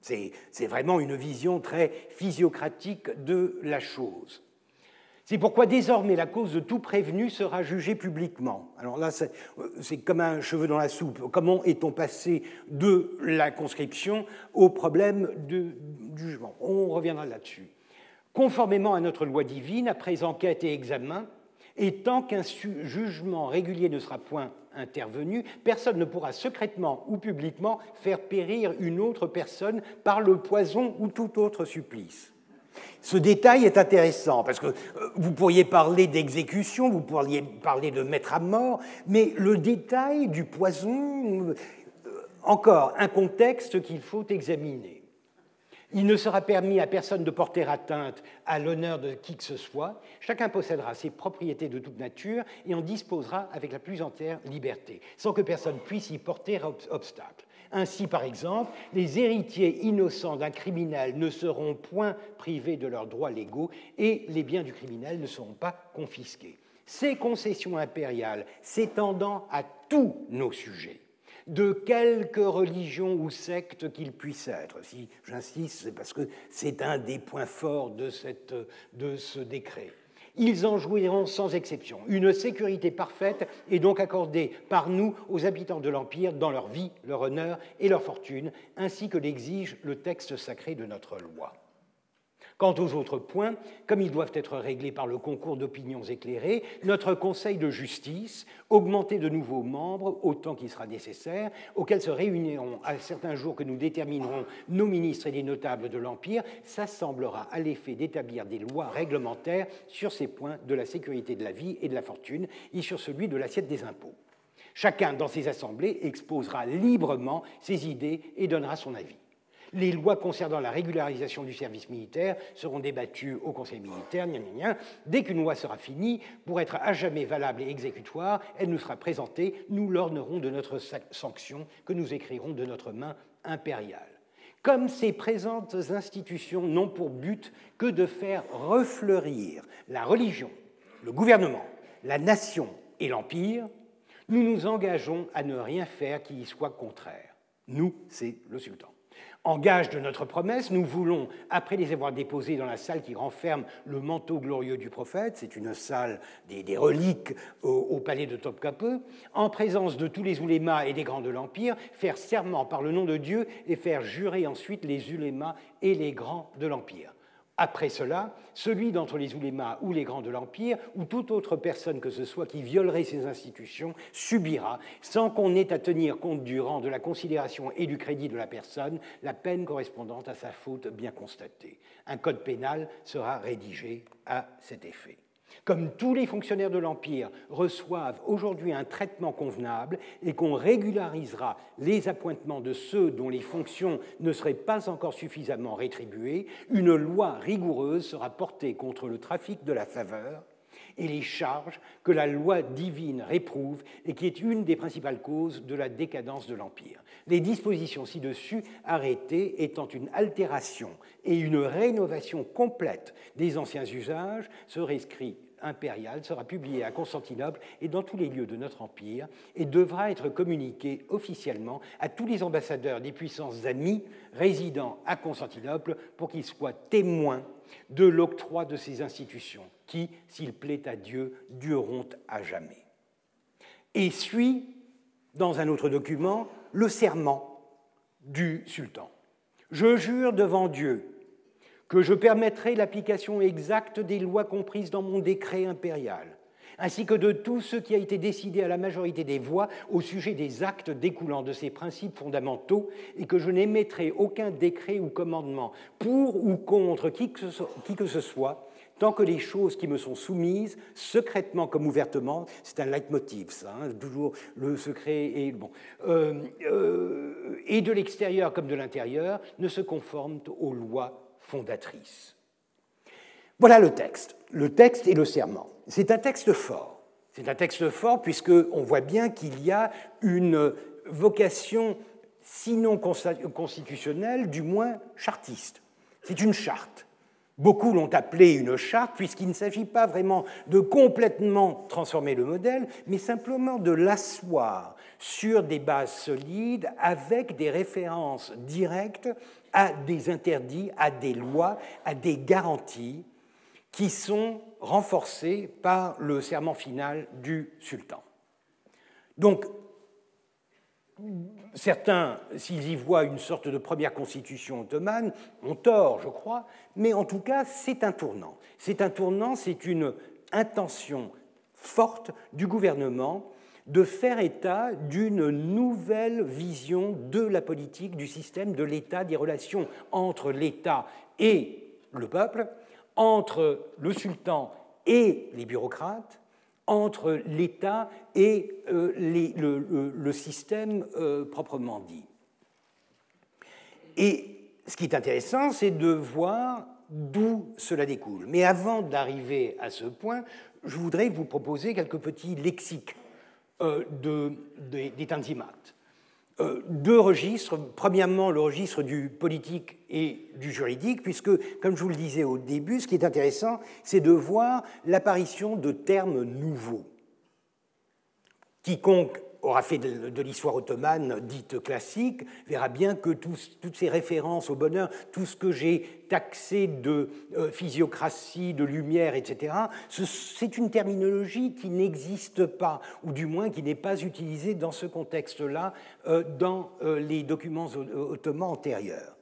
C'est vraiment une vision très physiocratique de la chose. C'est pourquoi désormais la cause de tout prévenu sera jugée publiquement. Alors là, c'est comme un cheveu dans la soupe. Comment est-on passé de la conscription au problème du jugement? On reviendra là-dessus. Conformément à notre loi divine, après enquête et examen, et tant qu'un jugement régulier ne sera point intervenu, personne ne pourra secrètement ou publiquement faire périr une autre personne par le poison ou tout autre supplice. Ce détail est intéressant parce que euh, vous pourriez parler d'exécution, vous pourriez parler de mettre à mort, mais le détail du poison, euh, encore un contexte qu'il faut examiner. Il ne sera permis à personne de porter atteinte à l'honneur de qui que ce soit. Chacun possédera ses propriétés de toute nature et en disposera avec la plus entière liberté, sans que personne puisse y porter obstacle. Ainsi, par exemple, les héritiers innocents d'un criminel ne seront point privés de leurs droits légaux et les biens du criminel ne seront pas confisqués. Ces concessions impériales s'étendant à tous nos sujets, de quelque religion ou secte qu'ils puissent être. Si j'insiste, c'est parce que c'est un des points forts de, de ce décret ils en jouiront sans exception. Une sécurité parfaite est donc accordée par nous aux habitants de l'Empire dans leur vie, leur honneur et leur fortune, ainsi que l'exige le texte sacré de notre loi. Quant aux autres points, comme ils doivent être réglés par le concours d'opinions éclairées, notre Conseil de justice, augmenté de nouveaux membres autant qu'il sera nécessaire, auxquels se réuniront à certains jours que nous déterminerons nos ministres et les notables de l'Empire, s'assemblera à l'effet d'établir des lois réglementaires sur ces points de la sécurité de la vie et de la fortune et sur celui de l'assiette des impôts. Chacun dans ses assemblées exposera librement ses idées et donnera son avis. Les lois concernant la régularisation du service militaire seront débattues au Conseil militaire. Dès qu'une loi sera finie, pour être à jamais valable et exécutoire, elle nous sera présentée. Nous l'ornerons de notre sanction que nous écrirons de notre main impériale. Comme ces présentes institutions n'ont pour but que de faire refleurir la religion, le gouvernement, la nation et l'empire, nous nous engageons à ne rien faire qui y soit contraire. Nous, c'est le sultan. En gage de notre promesse, nous voulons, après les avoir déposés dans la salle qui renferme le manteau glorieux du prophète, c'est une salle des, reliques au, palais de Topkapi, en présence de tous les ulémas et des grands de l'Empire, faire serment par le nom de Dieu et faire jurer ensuite les ulémas et les grands de l'Empire. Après cela, celui d'entre les oulémas ou les grands de l'Empire, ou toute autre personne que ce soit qui violerait ces institutions, subira, sans qu'on ait à tenir compte du rang, de la considération et du crédit de la personne, la peine correspondante à sa faute bien constatée. Un code pénal sera rédigé à cet effet. Comme tous les fonctionnaires de l'Empire reçoivent aujourd'hui un traitement convenable et qu'on régularisera les appointements de ceux dont les fonctions ne seraient pas encore suffisamment rétribuées, une loi rigoureuse sera portée contre le trafic de la faveur et les charges que la loi divine réprouve et qui est une des principales causes de la décadence de l'Empire. Les dispositions ci-dessus arrêtées étant une altération et une rénovation complète des anciens usages, ce rescrit impérial sera publié à Constantinople et dans tous les lieux de notre empire et devra être communiqué officiellement à tous les ambassadeurs des puissances amies résidant à Constantinople pour qu'ils soient témoins de l'octroi de ces institutions qui, s'il plaît à Dieu, dureront à jamais. Et suit, dans un autre document, le serment du sultan. Je jure devant Dieu que je permettrai l'application exacte des lois comprises dans mon décret impérial, ainsi que de tout ce qui a été décidé à la majorité des voix au sujet des actes découlant de ces principes fondamentaux, et que je n'émettrai aucun décret ou commandement pour ou contre qui que ce soit, tant que les choses qui me sont soumises, secrètement comme ouvertement, c'est un leitmotiv, ça, hein, toujours le secret et bon, euh, euh, et de l'extérieur comme de l'intérieur, ne se conforment aux lois fondatrices. Voilà le texte, le texte et le serment. C'est un texte fort. C'est un texte fort puisqu'on voit bien qu'il y a une vocation, sinon constitutionnelle, du moins chartiste. C'est une charte. Beaucoup l'ont appelé une charte, puisqu'il ne s'agit pas vraiment de complètement transformer le modèle, mais simplement de l'asseoir sur des bases solides avec des références directes à des interdits, à des lois, à des garanties qui sont renforcées par le serment final du sultan. Donc, certains, s'ils y voient une sorte de première constitution ottomane, ont tort, je crois, mais en tout cas, c'est un tournant. C'est un tournant, c'est une intention forte du gouvernement de faire état d'une nouvelle vision de la politique, du système, de l'État, des relations entre l'État et le peuple, entre le sultan et les bureaucrates, entre l'État et euh, le, système euh, proprement dit. Et ce qui est intéressant, c'est de voir d'où cela découle. Mais avant d'arriver à ce point, je voudrais vous proposer quelques petits lexiques euh, de, des tanzimates. Euh, deux registres. Premièrement, le registre du politique et du juridique, puisque, comme je vous le disais au début, ce qui est intéressant, c'est de voir l'apparition de termes nouveaux. Quiconque aura fait de, l'histoire ottomane dite classique, verra bien que toutes ces références au bonheur, tout ce que j'ai taxé de euh, physiocratie, de lumière, etc., c'est une terminologie qui n'existe pas, ou du moins qui n'est pas utilisée dans ce contexte-là euh, dans euh, les documents ottomans antérieurs.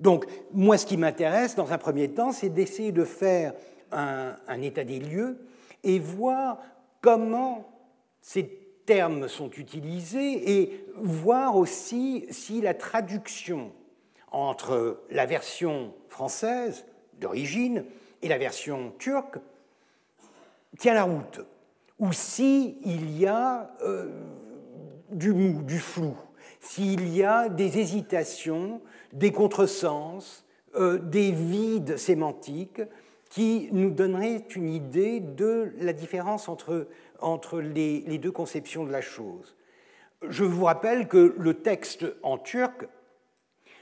Donc, moi, ce qui m'intéresse, dans un premier temps, c'est d'essayer de faire un, un état des lieux et voir comment ces termes sont utilisés et voir aussi si la traduction entre la version française d'origine et la version turque tient la route, ou s'il il y a euh, du mou, du flou, s'il y a des hésitations, des contresens, euh, des vides sémantiques qui nous donneraient une idée de la différence entre entre les, deux conceptions de la chose. Je vous rappelle que le texte en turc,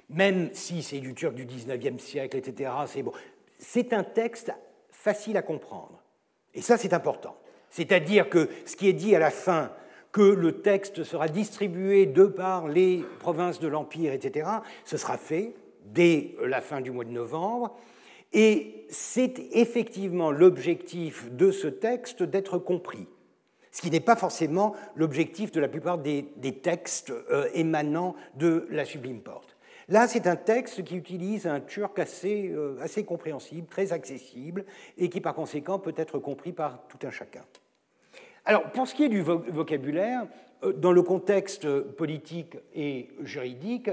même si c'est du turc du XIXe siècle, etc., c'est bon, c'est un texte facile à comprendre. Et ça, c'est important. C'est-à-dire que ce qui est dit à la fin, que le texte sera distribué de par les provinces de l'Empire, etc., ce sera fait dès la fin du mois de novembre. Et c'est effectivement l'objectif de ce texte d'être compris ce qui n'est pas forcément l'objectif de la plupart des, textes euh, émanant de la Sublime Porte. Là, c'est un texte qui utilise un turc assez, euh, assez compréhensible, très accessible, et qui par conséquent peut être compris par tout un chacun. Alors, pour ce qui est du vocabulaire, euh, dans le contexte politique et juridique,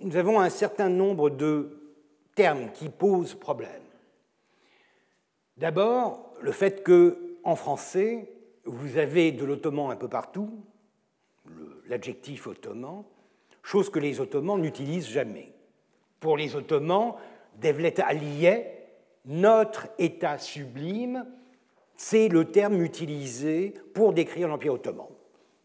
nous avons un certain nombre de termes qui posent problème. D'abord, le fait que, français, vous avez de l'ottoman un peu partout, l'adjectif ottoman, chose que les ottomans n'utilisent jamais. Pour les ottomans, Devlet Aliyeh, notre État sublime, C'est le terme utilisé pour décrire l'Empire ottoman.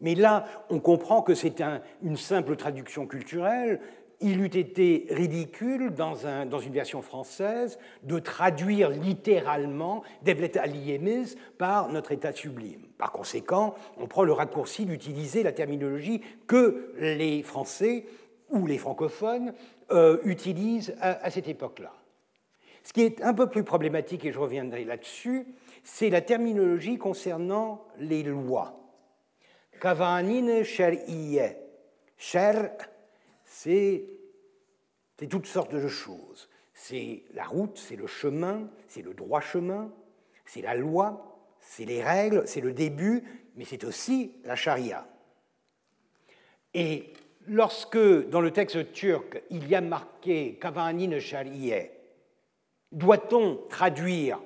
Mais là, on comprend que c'est une simple traduction culturelle. Il eût été ridicule, dans, une version française, de traduire littéralement Devlet Aliyemiz par notre État sublime. Par conséquent, on prend le raccourci d'utiliser la terminologie que les Français ou les francophones euh, utilisent à cette époque-là. Ce qui est un peu plus problématique, et je reviendrai là-dessus, c'est la terminologie concernant les lois. Kavanine. Shar, c'est toutes sortes de choses. C'est la route, c'est le chemin, c'est le droit chemin, c'est la loi, c'est les règles, c'est le début, mais c'est aussi la charia. Et lorsque dans le texte turc il y a marqué Kavanine shar'iyye, doit-on traduire,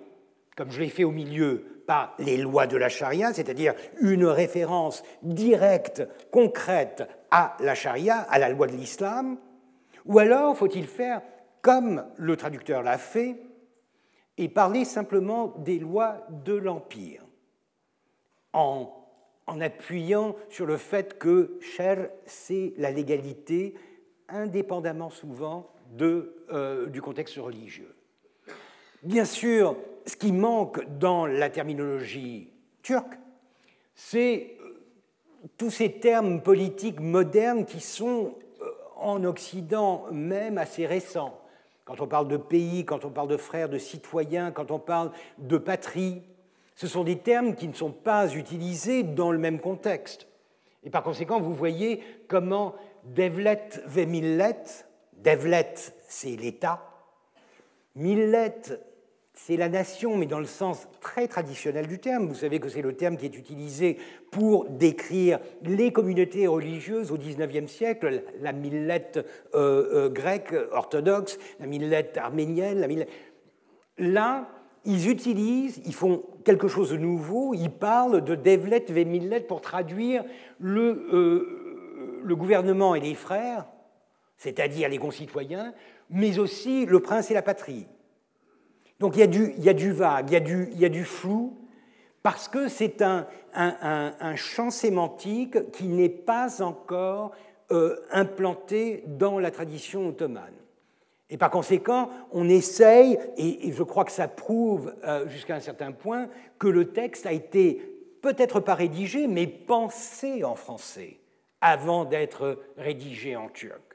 comme je l'ai fait au milieu, par les lois de la charia, c'est-à-dire une référence directe, concrète à la charia, à la loi de l'islam, ou alors faut-il faire comme le traducteur l'a fait et parler simplement des lois de l'Empire, en, appuyant sur le fait que cher, c'est la légalité, indépendamment souvent euh, du contexte religieux. Bien sûr, ce qui manque dans la terminologie turque, c'est euh, tous ces termes politiques modernes qui sont euh, en Occident même assez récents. Quand on parle de pays, quand on parle de frères, de citoyens, quand on parle de patrie, ce sont des termes qui ne sont pas utilisés dans le même contexte. Et par conséquent, vous voyez comment Devlet ve Millet, Devlet c'est l'État, Millet c'est la nation, mais dans le sens très traditionnel du terme. Vous savez que c'est le terme qui est utilisé pour décrire les communautés religieuses au XIXe siècle, la millette euh, euh, grecque orthodoxe, la millette arménienne. La millette... Là, ils utilisent, ils font quelque chose de nouveau, ils parlent de Devlet ve millet pour traduire le, euh, le gouvernement et les frères, c'est-à-dire les concitoyens, mais aussi le prince et la patrie. Donc il y a du, vague, il y a du, flou, parce que c'est un, champ sémantique qui n'est pas encore euh, implanté dans la tradition ottomane. Et par conséquent, on essaye, et, je crois que ça prouve euh, jusqu'à un certain point, que le texte a été peut-être pas rédigé, mais pensé en français avant d'être rédigé en turc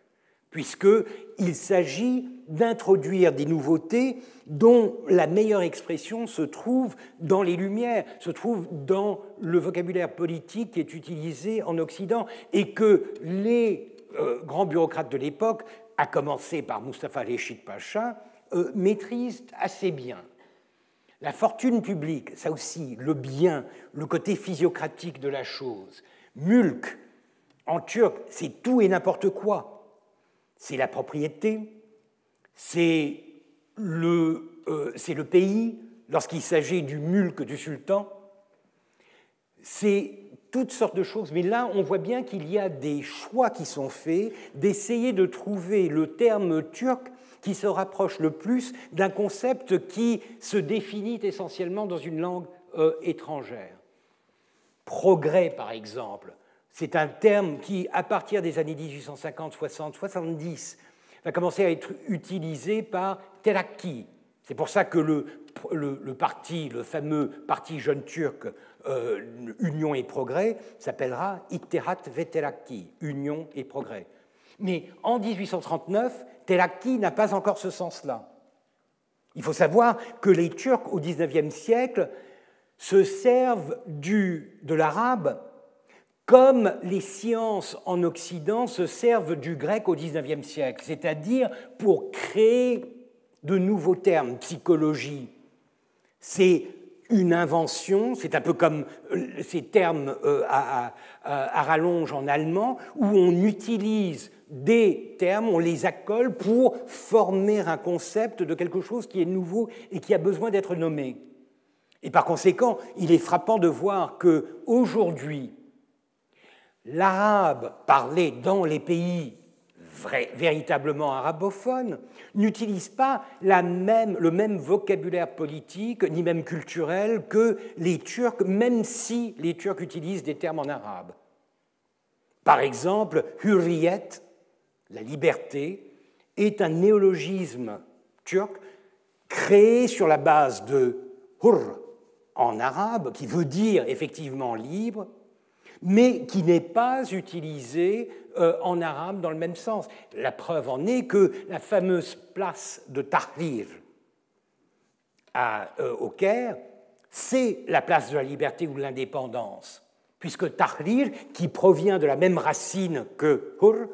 puisqu'il s'agit d'introduire des nouveautés dont la meilleure expression se trouve dans les Lumières, se trouve dans le vocabulaire politique qui est utilisé en Occident, et que les euh, grands bureaucrates de l'époque, à commencer par Mustafa Reshid Pacha, euh, maîtrisent assez bien. La fortune publique, ça aussi, le bien, le côté physiocratique de la chose. Mulk, en turc, c'est tout et n'importe quoi c'est la propriété, c'est le, euh, le, pays, lorsqu'il s'agit du mulk du sultan, c'est toutes sortes de choses. Mais là, on voit bien qu'il y a des choix qui sont faits d'essayer de trouver le terme turc qui se rapproche le plus d'un concept qui se définit essentiellement dans une langue euh, étrangère. Progrès, par exemple, c'est un terme qui, à partir des années 1850, 60, 70, va commencer à être utilisé par Teraki. C'est pour ça que le, parti, le fameux parti jeune turc euh, Union et Progrès, s'appellera Ittehat Veteraki, Union et Progrès. Mais en 1839, Teraki n'a pas encore ce sens-là. Il faut savoir que les Turcs au XIXe siècle se servent du, de l'arabe comme les sciences en Occident se servent du grec au XIXe siècle, c'est-à-dire pour créer de nouveaux termes, psychologie. C'est une invention, c'est un peu comme euh, ces termes euh, à, rallonge en allemand, où on utilise des termes, on les accole pour former un concept de quelque chose qui est nouveau et qui a besoin d'être nommé. Et par conséquent, il est frappant de voir que aujourd'hui, L'arabe parlé dans les pays véritablement arabophones n'utilisent pas le même vocabulaire politique, ni même culturel que les Turcs, même si les Turcs utilisent des termes en arabe. Par exemple, hurriyet, la liberté, est un néologisme turc créé sur la base de hur en arabe, qui veut dire effectivement libre, mais qui n'est pas utilisé euh, en arabe dans le même sens. La preuve en est que la fameuse place de Tahrir euh, au Caire, c'est la place de la liberté ou de l'indépendance, puisque Tahrir, qui provient de la même racine que Hur,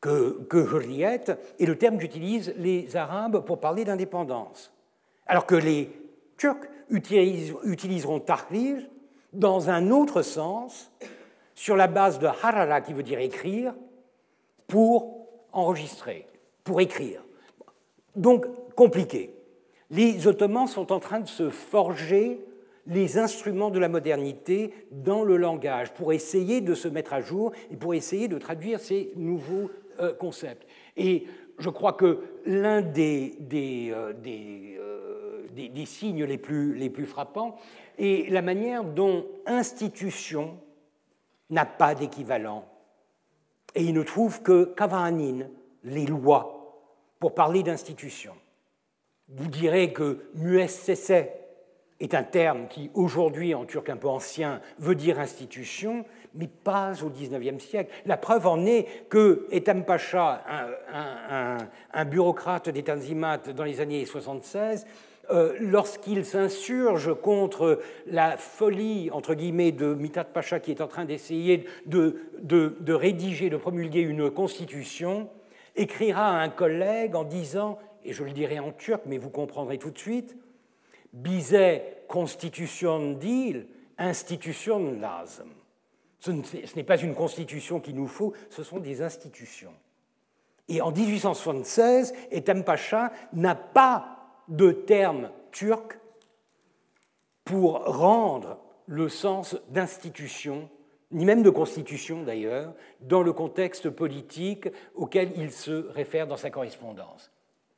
que, que Hurriyet, est le terme qu'utilisent les Arabes pour parler d'indépendance. Alors que les Turcs utiliseront Tahrir dans un autre sens, sur la base de harara, qui veut dire écrire, pour enregistrer, pour écrire. Donc, compliqué. Les Ottomans sont en train de se forger les instruments de la modernité dans le langage pour essayer de se mettre à jour et pour essayer de traduire ces nouveaux euh, concepts. Et je crois que l'un des, des, euh, euh, des, des, signes les plus, les plus frappants est la manière dont institution n'a pas d'équivalent. Et il ne trouve que Kavanin, les lois, pour parler d'institution. Vous direz que muessese est un terme qui, aujourd'hui, en turc un peu ancien, veut dire institution, mais pas au XIXe siècle. La preuve en est que Etam Pacha, un, un bureaucrate des Tanzimat dans les années 76, euh, lorsqu'il s'insurge contre la folie, entre guillemets, de Mitat Pacha qui est en train d'essayer de, de, rédiger, de promulguer une constitution, écrira à un collègue en disant, et je le dirai en turc, mais vous comprendrez tout de suite, Bize constitution deal, institution lazım. Ce n'est pas une constitution qu'il nous faut, ce sont des institutions. Et en 1876, Etem Pacha n'a pas de termes turcs pour rendre le sens d'institution, ni même de constitution d'ailleurs, dans le contexte politique auquel il se réfère dans sa correspondance.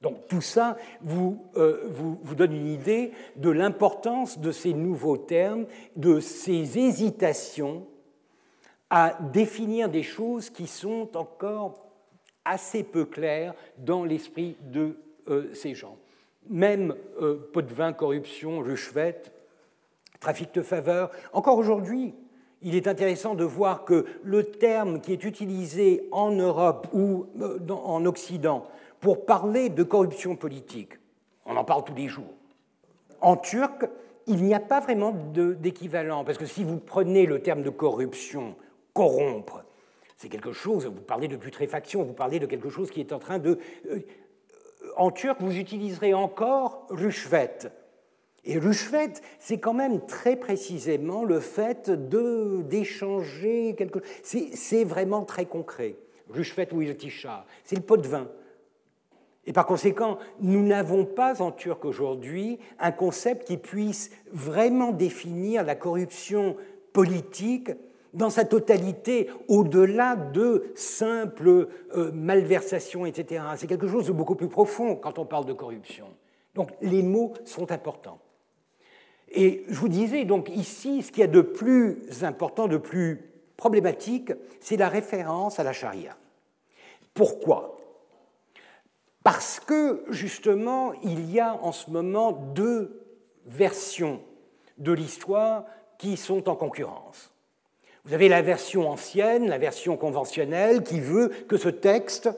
Donc tout ça vous, euh, vous, donne une idée de l'importance de ces nouveaux termes, de ces hésitations à définir des choses qui sont encore assez peu claires dans l'esprit de euh, ces gens même euh, pot de vin, corruption, ruchvet, trafic de faveur. Encore aujourd'hui, il est intéressant de voir que le terme qui est utilisé en Europe ou euh, en Occident pour parler de corruption politique, on en parle tous les jours. En turc, il n'y a pas vraiment d'équivalent, parce que si vous prenez le terme de corruption, corrompre, c'est quelque chose, vous parlez de putréfaction, vous parlez de quelque chose qui est en train de... Euh, en turc, vous utiliserez encore rushvet. Et rushvet, c'est quand même très précisément le fait d'échanger quelque chose. C'est vraiment très concret. Rushvet ou irtisha, c'est le pot de vin. Et par conséquent, nous n'avons pas en turc aujourd'hui un concept qui puisse vraiment définir la corruption politique dans sa totalité, au-delà de simples euh, malversations, etc. C'est quelque chose de beaucoup plus profond quand on parle de corruption. Donc les mots sont importants. Et je vous disais, donc ici, ce qu'il y a de plus important, de plus problématique, c'est la référence à la charia. Pourquoi? Parce que, justement, il y a en ce moment deux versions de l'histoire qui sont en concurrence. Vous avez la version ancienne, la version conventionnelle, qui veut que ce texte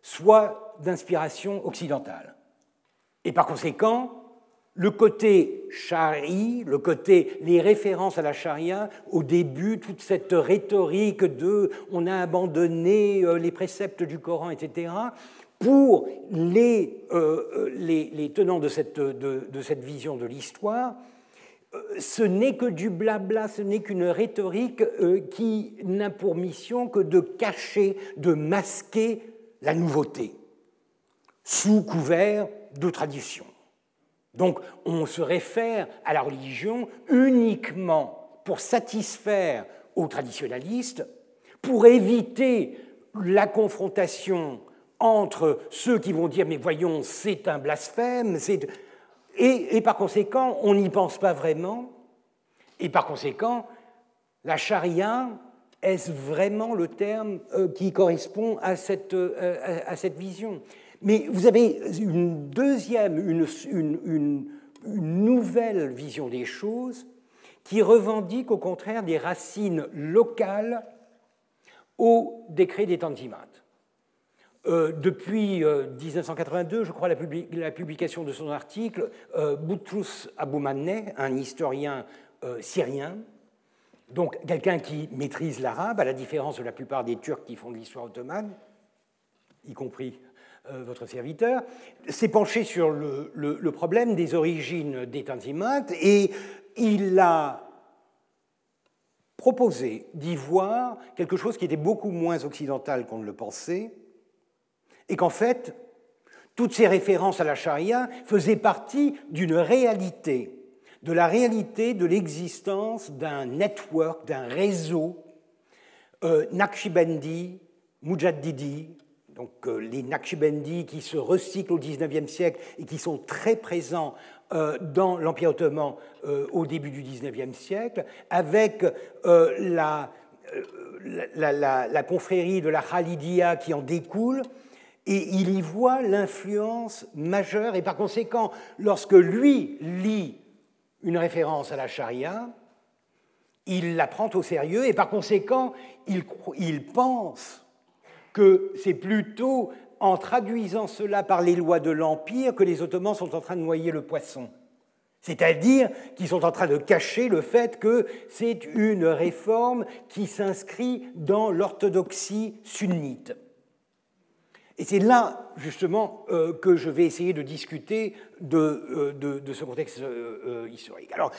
soit d'inspiration occidentale. Et par conséquent, le côté chari, le côté les références à la charia, au début, toute cette rhétorique de on a abandonné euh, les préceptes du Coran, etc., pour les, euh, euh, les, tenants de cette, de cette vision de l'histoire, ce n'est que du blabla, ce n'est qu'une rhétorique euh, qui n'a pour mission que de cacher, de masquer la nouveauté, sous couvert de tradition. Donc on se réfère à la religion uniquement pour satisfaire aux traditionalistes, pour éviter la confrontation entre ceux qui vont dire mais voyons, c'est un blasphème, et, par conséquent, on n'y pense pas vraiment, et par conséquent, la charia, est-ce vraiment le terme euh, qui correspond à cette, euh, vision? Mais vous avez une deuxième, une, nouvelle vision des choses qui revendique au contraire des racines locales au décret des Tanzimat. Euh, depuis 1982, euh, je crois, la, publication de son article, euh, Boutrous Aboumaneh, un historien euh, syrien, donc quelqu'un qui maîtrise l'arabe, à la différence de la plupart des Turcs qui font de l'histoire ottomane, y compris votre serviteur, s'est penché sur le, le, problème des origines des Tanzimat et il a proposé d'y voir quelque chose qui était beaucoup moins occidental qu'on ne le pensait, et qu'en fait, toutes ces références à la charia faisaient partie d'une réalité, de la réalité de l'existence d'un network, d'un réseau euh, Mujaddidi, donc euh, les Naqshbandi qui se recyclent au XIXe siècle et qui sont très présents euh, dans l'Empire ottoman euh, au début du XIXe siècle, avec la, la, confrérie de la Khalidia qui en découle, et il y voit l'influence majeure, et par conséquent, lorsque lui lit une référence à la charia, il la prend au sérieux, et par conséquent, il, pense que c'est plutôt en traduisant cela par les lois de l'Empire que les Ottomans sont en train de noyer le poisson. C'est-à-dire qu'ils sont en train de cacher le fait que c'est une réforme qui s'inscrit dans l'orthodoxie sunnite. Et c'est là, justement, euh, que je vais essayer de discuter de, euh, ce contexte euh, historique. Alors,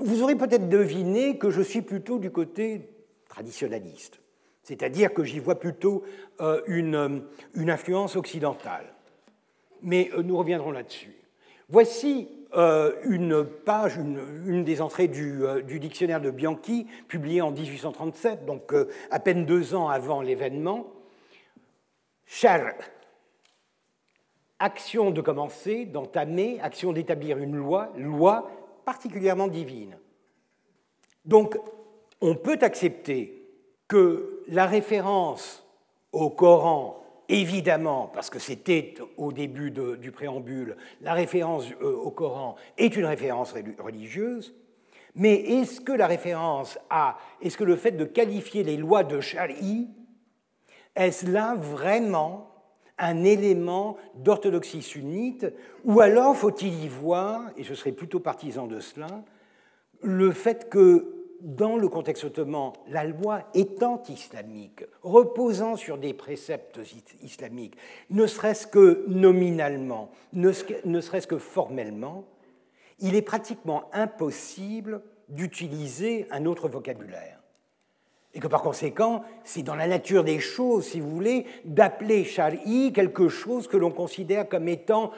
vous aurez peut-être deviné que je suis plutôt du côté traditionnaliste. C'est-à-dire que j'y vois plutôt une, influence occidentale. Mais nous reviendrons là-dessus. Voici une page, une, des entrées du, dictionnaire de Bianchi, publié en 1837, donc à peine deux ans avant l'événement. Cher, action de commencer, d'entamer, action d'établir une loi, loi particulièrement divine. Donc, on peut accepter que la référence au Coran, évidemment, parce que c'était au début du préambule, la référence euh, au Coran est une référence religieuse, mais est-ce que la référence à, est-ce que le fait de qualifier les lois de Shari, est-ce là vraiment un élément d'orthodoxie sunnite, ou alors faut-il y voir, et je serais plutôt partisan de cela, le fait que dans le contexte ottoman, la loi étant islamique, reposant sur des préceptes islamiques, ne serait-ce que nominalement, ne serait-ce que formellement, il est pratiquement impossible d'utiliser un autre vocabulaire. Et que par conséquent, c'est dans la nature des choses, si vous voulez, d'appeler shari quelque chose que l'on considère comme étant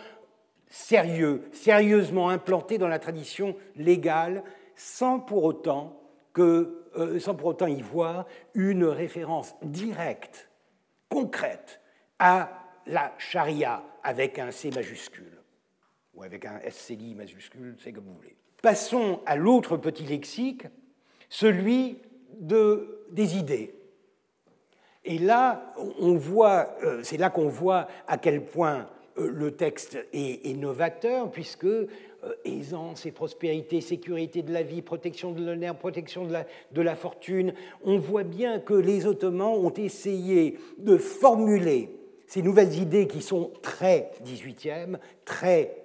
sérieux, sérieusement implanté dans la tradition légale, sans pour autant que, euh, sans pour autant y voir une référence directe, concrète, à la charia avec un C majuscule, ou avec un SCI majuscule, c'est comme vous voulez. Passons à l'autre petit lexique, celui de, des idées. Et là, on voit, euh, c'est là qu'on voit à quel point euh, le texte est, novateur, puisque euh, aisance et prospérité, sécurité de la vie, protection de l'honneur, protection de la, fortune, on voit bien que les Ottomans ont essayé de formuler ces nouvelles idées qui sont très 18e, très,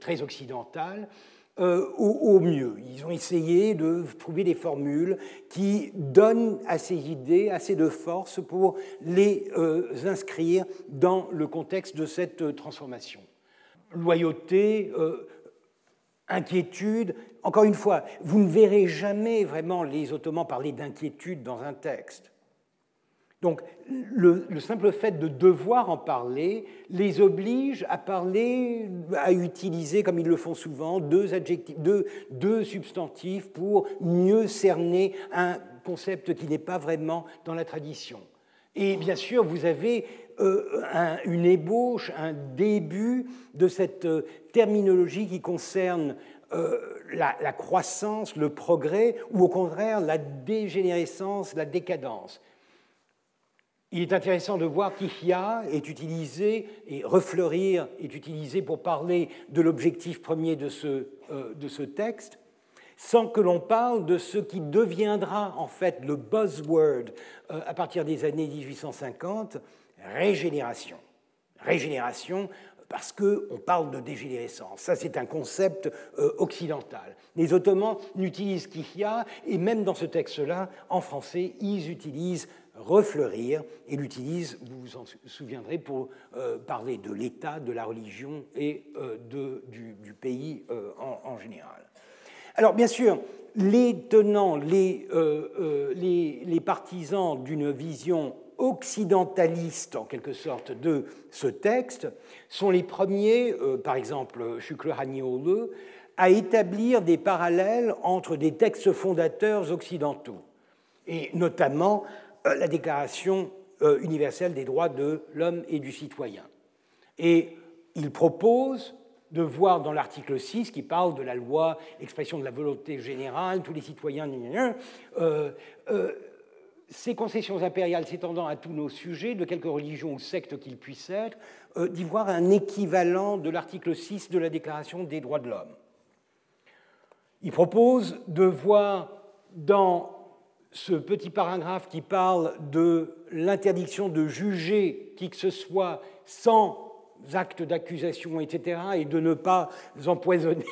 très occidentales, euh, au, mieux. Ils ont essayé de trouver des formules qui donnent à ces idées assez de force pour les euh, inscrire dans le contexte de cette euh, transformation. Loyauté, inquiétude. Encore une fois, vous ne verrez jamais vraiment les Ottomans parler d'inquiétude dans un texte. Donc le, simple fait de devoir en parler les oblige à parler, à utiliser, comme ils le font souvent, deux, adjectifs, deux, substantifs pour mieux cerner un concept qui n'est pas vraiment dans la tradition. Et bien sûr, vous avez une ébauche, un début de cette terminologie qui concerne la, croissance, le progrès, ou au contraire la dégénérescence, la décadence. Il est intéressant de voir qu'Ihya est utilisé, et refleurir est utilisé pour parler de l'objectif premier de ce, euh, de ce texte, sans que l'on parle de ce qui deviendra en fait le buzzword euh, à partir des années 1850, régénération. Régénération parce qu'on parle de dégénérescence. Ça, c'est un concept euh, occidental. Les Ottomans n'utilisent qu'Ihya, et même dans ce texte-là, en français, ils utilisent refleurir et l'utilisent, vous vous en souviendrez, pour euh, parler de l'État, de la religion et euh, de, du, pays en, général. Alors, bien sûr, les tenants, les, les, partisans d'une vision occidentaliste, en quelque sorte, de ce texte sont les premiers, euh, par exemple Shukle Haniolu, à établir des parallèles entre des textes fondateurs occidentaux, et notamment euh, la Déclaration euh, universelle des droits de l'homme et du citoyen. Et il propose de voir dans l'article 6, qui parle de la loi, expression de la volonté générale, tous les citoyens, euh, ces concessions impériales s'étendant à tous nos sujets, de quelque religion ou secte qu'ils puissent être, euh, d'y voir un équivalent de l'article 6 de la Déclaration des droits de l'homme. Il propose de voir dans ce petit paragraphe qui parle de l'interdiction de juger qui que ce soit sans actes d'accusation, etc., et de ne pas empoisonner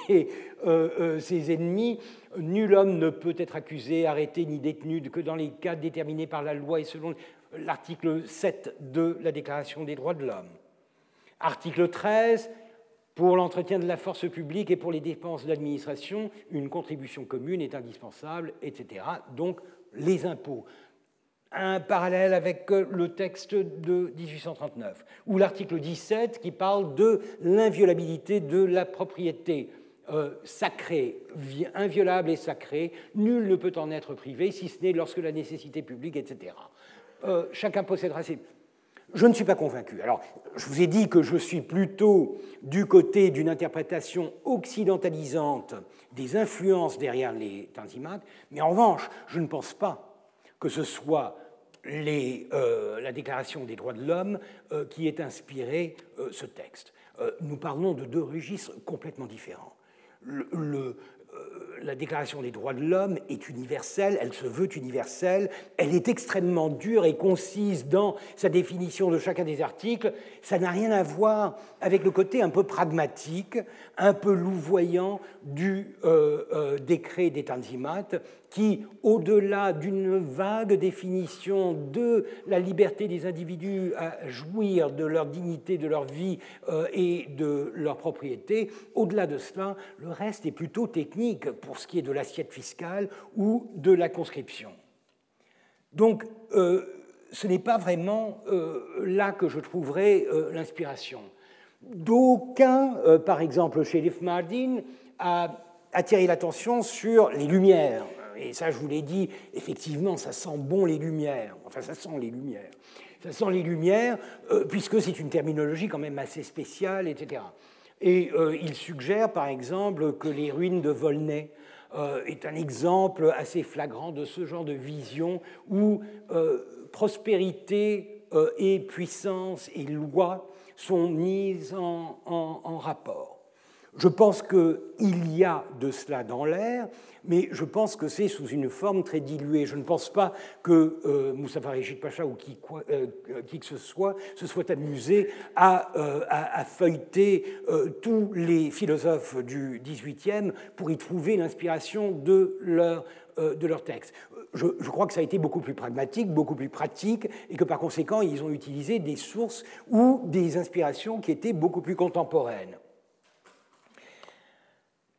euh, euh, ses ennemis, nul homme ne peut être accusé, arrêté ni détenu que dans les cas déterminés par la loi et selon l'article 7 de la Déclaration des droits de l'homme. Article 13, pour l'entretien de la force publique et pour les dépenses d'administration, une contribution commune est indispensable, etc. Donc les impôts un parallèle avec euh, le texte de 1839, ou l'article 17 qui parle de l'inviolabilité de la propriété euh, sacrée, inviolable et sacrée, nul ne peut en être privé, si ce n'est lorsque la nécessité publique, etc. Euh, chacun possédera ses... Je ne suis pas convaincu. Alors, je vous ai dit que je suis plutôt du côté d'une interprétation occidentalisante des influences derrière les tanzimates, mais en revanche, je ne pense pas que ce soit euh, la Déclaration des droits de l'homme euh, qui ait inspiré euh, ce texte. nous parlons de deux registres complètement différents. La Déclaration des droits de l'homme est universelle, elle se veut universelle, elle est extrêmement dure et concise dans sa définition de chacun des articles. Ça n'a rien à voir avec le côté un peu pragmatique, un peu louvoyant du euh, euh, décret des Tanzimat, qui, au-delà d'une vague définition de la liberté des individus à jouir de leur dignité, de leur vie euh, et de leur propriété, au-delà de cela, le reste est plutôt technique pour ce qui est de l'assiette fiscale ou de la conscription. Donc, euh, ce n'est pas vraiment euh, là que je trouverai l'inspiration. D'aucuns, par exemple chez Mardin, a attiré l'attention sur les lumières. Et ça, je vous l'ai dit, effectivement, ça sent bon les lumières. Enfin, ça sent les lumières. Ça sent les lumières, puisque c'est une terminologie quand même assez spéciale, etc. Et il suggère, par exemple, que les ruines de Volnay euh, est un exemple assez flagrant de ce genre de vision où euh, prospérité euh, et puissance et loi sont mises en rapport. Je pense qu'il y a de cela dans l'air, mais je pense que c'est sous une forme très diluée. Je ne pense pas que euh, Moussa Pacha ou qui, euh, qui, que ce soit se soit amusé à, euh, feuilleter tous les philosophes du XVIIIe pour y trouver l'inspiration de leur, de texte. Je, crois que ça a été beaucoup plus pragmatique, beaucoup plus pratique, et que par conséquent, ils ont utilisé des sources ou des inspirations qui étaient beaucoup plus contemporaines.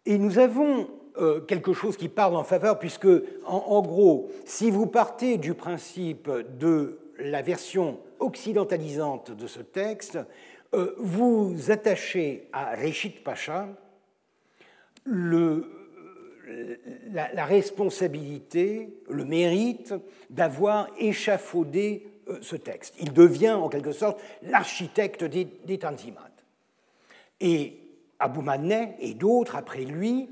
Et nous avons euh, quelque chose qui parle en faveur, puisque, en, gros, si vous partez du principe de la version occidentalisante de ce texte, euh, vous attachez à Reshid Pacha la, responsabilité, le mérite d'avoir échafaudé ce texte. Il devient en quelque sorte l'architecte des, des Tanzimat. Et Abou Manet et d'autres après lui,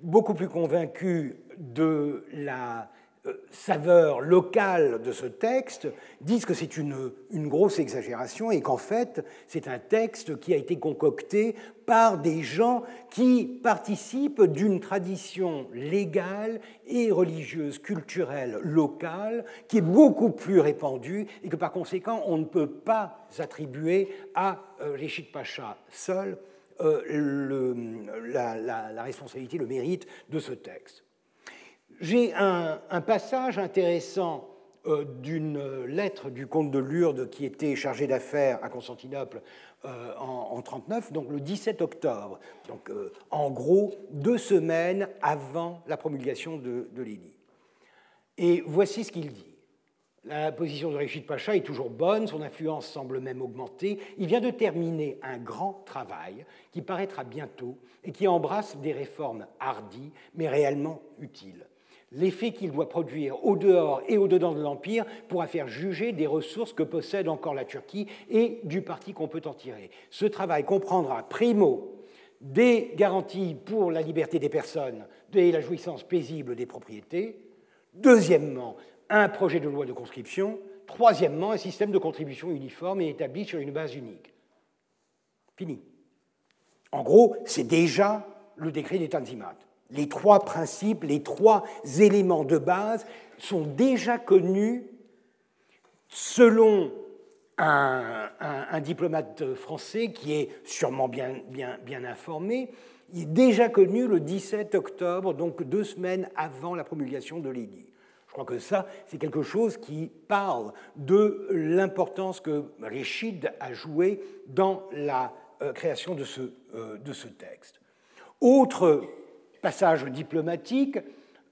beaucoup plus convaincus de la euh, saveur locale de ce texte disent que c'est une, grosse exagération et qu'en fait c'est un texte qui a été concocté par des gens qui participent d'une tradition légale et religieuse, culturelle, locale, qui est beaucoup plus répandue et que par conséquent on ne peut pas attribuer à euh, Réchid Pacha seul le, la, responsabilité, le mérite de ce texte. J'ai un, passage intéressant euh, d'une lettre du comte de Lourdes qui était chargé d'affaires à Constantinople euh, en 1939, donc le 17 octobre, donc euh, en gros deux semaines avant la promulgation de, de l'édit. Et voici ce qu'il dit. La position de Rachid Pacha est toujours bonne, son influence semble même augmenter. Il vient de terminer un grand travail qui paraîtra bientôt et qui embrasse des réformes hardies mais réellement utiles l'effet qu'il doit produire au dehors et au dedans de l'Empire pourra faire juger des ressources que possède encore la Turquie et du parti qu'on peut en tirer. Ce travail comprendra, primo, des garanties pour la liberté des personnes et la jouissance paisible des propriétés. Deuxièmement, un projet de loi de conscription. Troisièmement, un système de contribution uniforme et établi sur une base unique. Fini. En gros, c'est déjà le décret des Tanzimat les trois principes, les trois éléments de base sont déjà connus selon un, diplomate français qui est sûrement bien, bien, bien informé. Il est déjà connu le 17 octobre, donc deux semaines avant la promulgation de l'édit. Je crois que ça, c'est quelque chose qui parle de l'importance que Rishid a joué dans la euh, création de ce, euh, de ce texte. Autre passage diplomatique,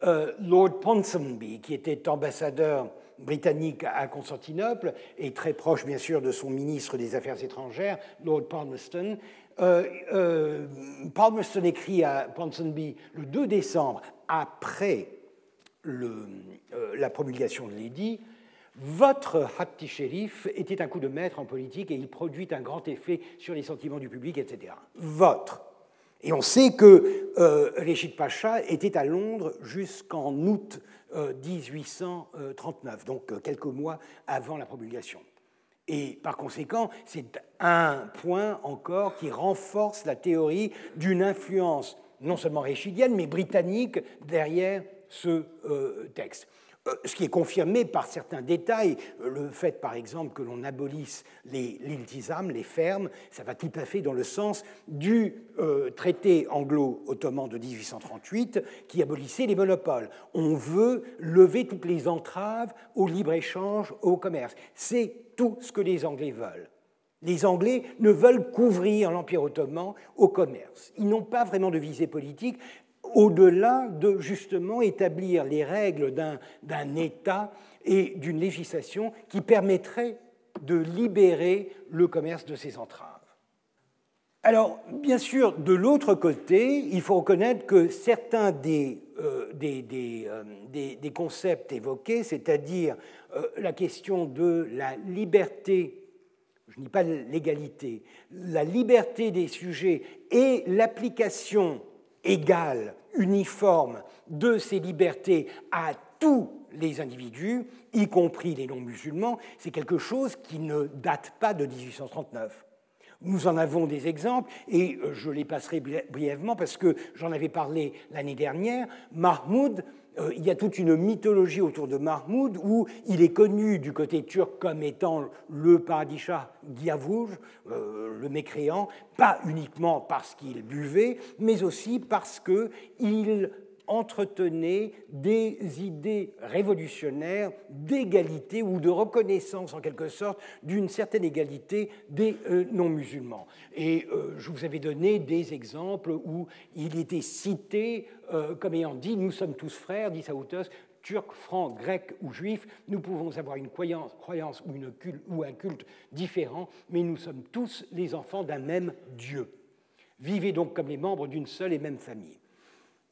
euh, Lord Ponsonby, qui était ambassadeur britannique à Constantinople et très proche bien sûr de son ministre des Affaires étrangères, Lord Palmerston, Palmerston écrit à Ponsonby le 2 décembre, après la promulgation de l'édit, votre Hatti Sherif était un coup de maître en politique et il produit un grand effet sur les sentiments du public, etc. Votre. Et on sait que euh, Réchid Pacha était à Londres jusqu'en août 1839, euh, donc euh, quelques mois avant la promulgation. Et par conséquent, c'est un point encore qui renforce la théorie d'une influence non seulement réchidienne, mais britannique derrière ce texte. Euh, ce qui est confirmé par certains détails, euh, le fait par exemple que l'on abolisse les l'iltizam, les fermes, ça va tout à fait dans le sens du euh, traité anglo-ottoman de 1838 qui abolissait les monopoles. On veut lever toutes les entraves au libre-échange, au commerce. C'est tout ce que les Anglais veulent. Les Anglais ne veulent qu'ouvrir l'Empire ottoman au commerce. Ils n'ont pas vraiment de visée politique, au-delà de justement établir les règles d'un État et d'une législation qui permettrait de libérer le commerce de ces entraves. Alors, bien sûr, de l'autre côté, il faut reconnaître que certains des, euh, euh, concepts évoqués, c'est-à-dire euh, la question de la liberté, je ne dis pas l'égalité, la liberté des sujets et l'application égale, uniforme de ces libertés à tous les individus, y compris les non-musulmans, c'est quelque chose qui ne date pas de 1839. Nous en avons des exemples et euh, je les passerai brièvement parce que j'en avais parlé l'année dernière. Mahmoud euh, il y a toute une mythologie autour de Mahmoud où il est connu du côté turc comme étant le paradisha Giavouj, euh, le mécréant, pas uniquement parce qu'il buvait, mais aussi parce qu'il entretenait des idées révolutionnaires d'égalité ou de reconnaissance en quelque sorte d'une certaine égalité des euh, non-musulmans. Et euh, je vous avais donné des exemples où il était cité euh, comme ayant dit Nous sommes tous frères, dit Saoutos, turcs, francs, grecs ou juifs, nous pouvons avoir une croyance, ou un culte différent, mais nous sommes tous les enfants d'un même Dieu. Vivez donc comme les membres d'une seule et même famille.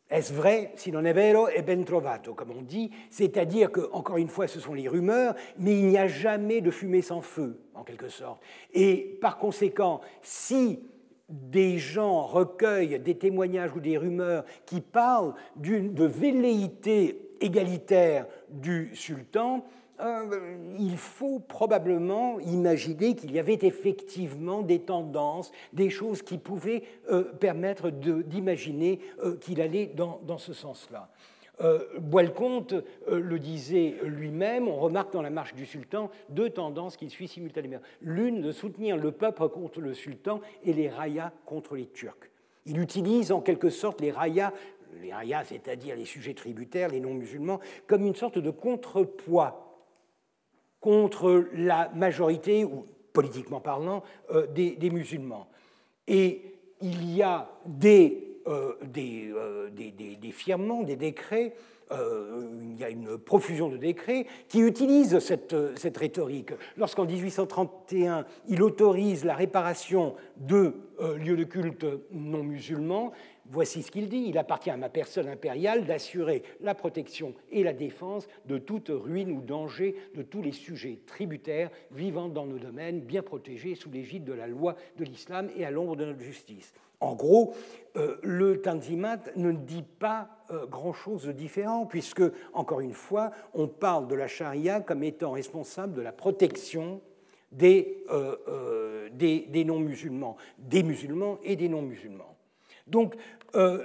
Est-ce vrai Si non è vero, è ben trovato, comme on dit. C'est-à-dire que, encore une fois, ce sont les rumeurs, mais il n'y a jamais de fumée sans feu, en quelque sorte. Et par conséquent, si des gens recueillent des témoignages ou des rumeurs qui parlent de velléité égalitaire du sultan, euh, il faut probablement imaginer qu'il y avait effectivement des tendances, des choses qui pouvaient euh, permettre d'imaginer euh, qu'il allait dans, ce sens-là. Boilconte le disait lui-même, on remarque dans la marche du sultan deux tendances qui suivent simultanément. L'une de soutenir le peuple contre le sultan et les rayas contre les Turcs. Il utilise en quelque sorte les rayas les rayas, c'est-à-dire les sujets tributaires, les non-musulmans, comme une sorte de contrepoids contre la majorité, ou politiquement parlant, euh, des, musulmans. Et il y a des, euh, euh, des, des, firmements, des décrets, il y a une profusion de décrets qui utilisent cette, cette rhétorique. Lorsqu'en 1831, il autorise la réparation de lieux de culte non musulmans, Voici ce qu'il dit. Il appartient à ma personne impériale d'assurer la protection et la défense de toute ruine ou danger de tous les sujets tributaires vivant dans nos domaines, bien protégés sous l'égide de la loi de l'islam et à l'ombre de notre justice. En gros, euh, le Tanzimat ne dit pas euh, grand-chose de différent, puisque, encore une fois, on parle de la charia comme étant responsable de la protection des, euh, des non-musulmans, des musulmans et des non-musulmans. Donc, euh,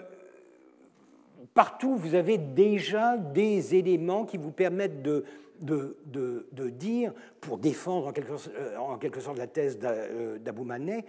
partout, vous avez déjà des éléments qui vous permettent de, dire, pour défendre en quelque, euh, sorte la thèse euh, d'Abou Manet,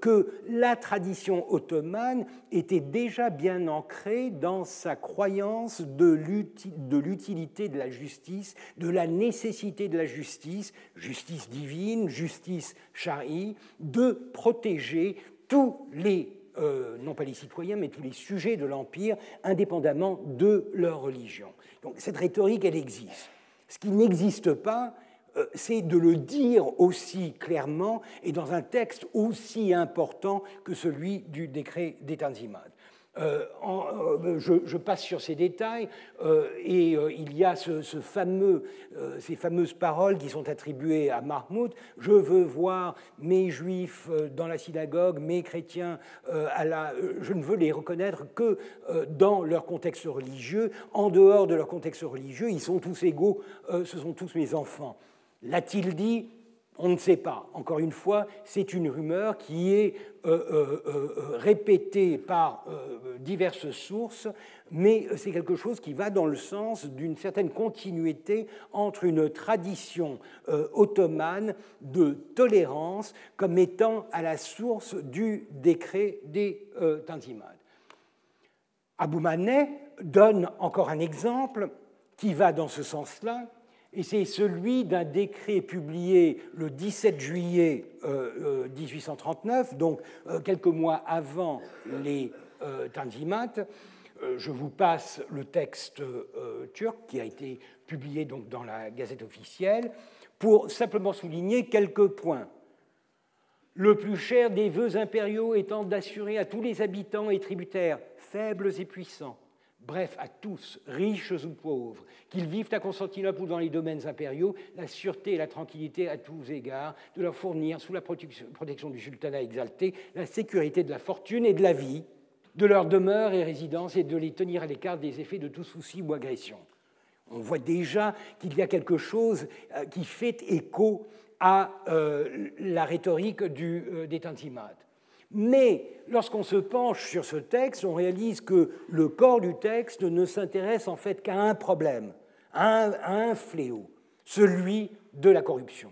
que la tradition ottomane était déjà bien ancrée dans sa croyance de l'utilité de la justice, de la nécessité de la justice, justice divine, justice chari, de protéger tous les euh, non pas les citoyens, mais tous les sujets de l'Empire, indépendamment de leur religion. Donc cette rhétorique, elle existe. Ce qui n'existe pas, euh, c'est de le dire aussi clairement et dans un texte aussi important que celui du décret des euh, euh, je, passe sur ces détails euh, et il y a ces fameuses paroles qui sont attribuées à Mahmoud. Je veux voir mes juifs dans la synagogue, mes chrétiens. Je ne veux les reconnaître que dans leur contexte religieux. En dehors de leur contexte religieux, ils sont tous égaux. ce sont tous mes enfants. L'a-t-il dit? On ne sait pas. Encore une fois, c'est une rumeur qui est euh, euh, euh, répétée par diverses sources, mais c'est quelque chose qui va dans le sens d'une certaine continuité entre une tradition ottomane de tolérance comme étant à la source du décret des Tanzimat. Abou Manet donne encore un exemple qui va dans ce sens-là et c'est celui d'un décret publié le 17 juillet 1839, euh, euh, donc euh, quelques mois avant les Tanzimat. Je vous passe le texte turc qui a été publié dans la Gazette officielle pour simplement souligner quelques points. Le plus cher des vœux impériaux étant d'assurer à tous les habitants et tributaires, faibles et puissants, bref à tous, riches ou pauvres, qu'ils vivent à Constantinople ou dans les domaines impériaux, la sûreté et la tranquillité à tous égards, de leur fournir, sous la protection du sultanat exalté, la sécurité de la fortune et de la vie, de leur demeure et résidence, et de les tenir à l'écart des effets de tout souci ou agression. On voit déjà qu'il y a quelque chose euh, qui fait écho à euh, la rhétorique euh, des Tanzimat. Mais lorsqu'on se penche sur ce texte, on réalise que le corps du texte ne s'intéresse en fait qu'à un problème, à un, fléau, celui de la corruption.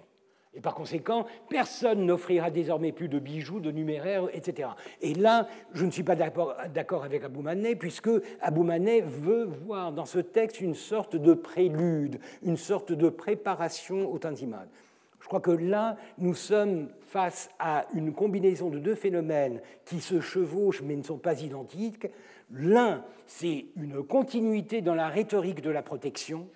Et par conséquent, personne n'offrira désormais plus de bijoux, de numéraires, etc. Et là, je ne suis pas d'accord avec Abou Manet, puisque Abou Manet veut voir dans ce texte une sorte de prélude, une sorte de préparation au Tanzimat. Crois que là, nous sommes face à une combinaison de deux phénomènes qui se chevauchent mais ne sont pas identiques. L'un, c'est une continuité dans la rhétorique de la protection.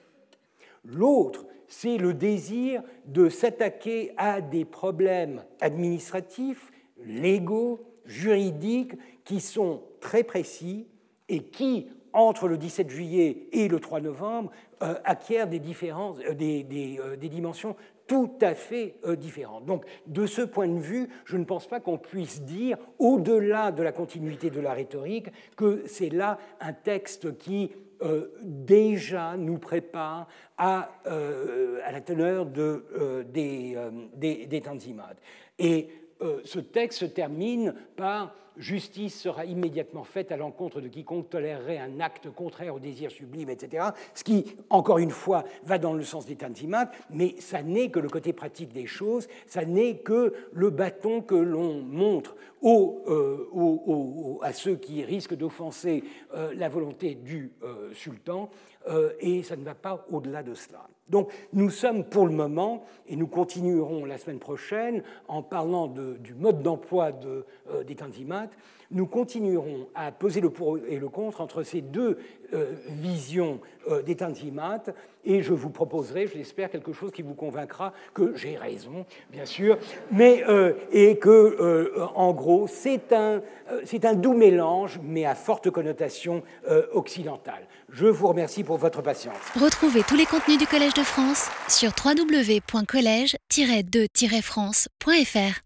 L'autre, c'est le désir de s'attaquer à des problèmes administratifs, légaux, juridiques, qui sont très précis et qui, entre le 17 juillet et le 3 novembre, acquiert des, différences, des, des dimensions tout à fait euh, différentes. Donc, de ce point de vue, je ne pense pas qu'on puisse dire, au-delà de la continuité de la rhétorique, que c'est là un texte qui euh, déjà nous prépare à, euh, à la teneur de, des, des, des tanzimat. Et ce texte se termine par justice sera immédiatement faite à l'encontre de quiconque tolérerait un acte contraire au désir sublime, etc. Ce qui, encore une fois, va dans le sens des tanzimat, mais ça n'est que le côté pratique des choses, ça n'est que le bâton que l'on montre euh, à ceux qui risquent d'offenser euh, la volonté du euh, sultan, et ça ne va pas au-delà de cela. Donc nous sommes pour le moment, et nous continuerons la semaine prochaine en parlant du mode d'emploi de, des nous continuerons à poser le pour et le contre entre ces deux euh, visions euh, des tanzimat, et je vous proposerai, je l'espère, quelque chose qui vous convaincra que j'ai raison, bien sûr, mais, et que, en gros, c'est un, un doux mélange, mais à forte connotation occidentale. Je vous remercie pour votre patience. Retrouvez tous les contenus du Collège de France sur www.colège-2-france.fr.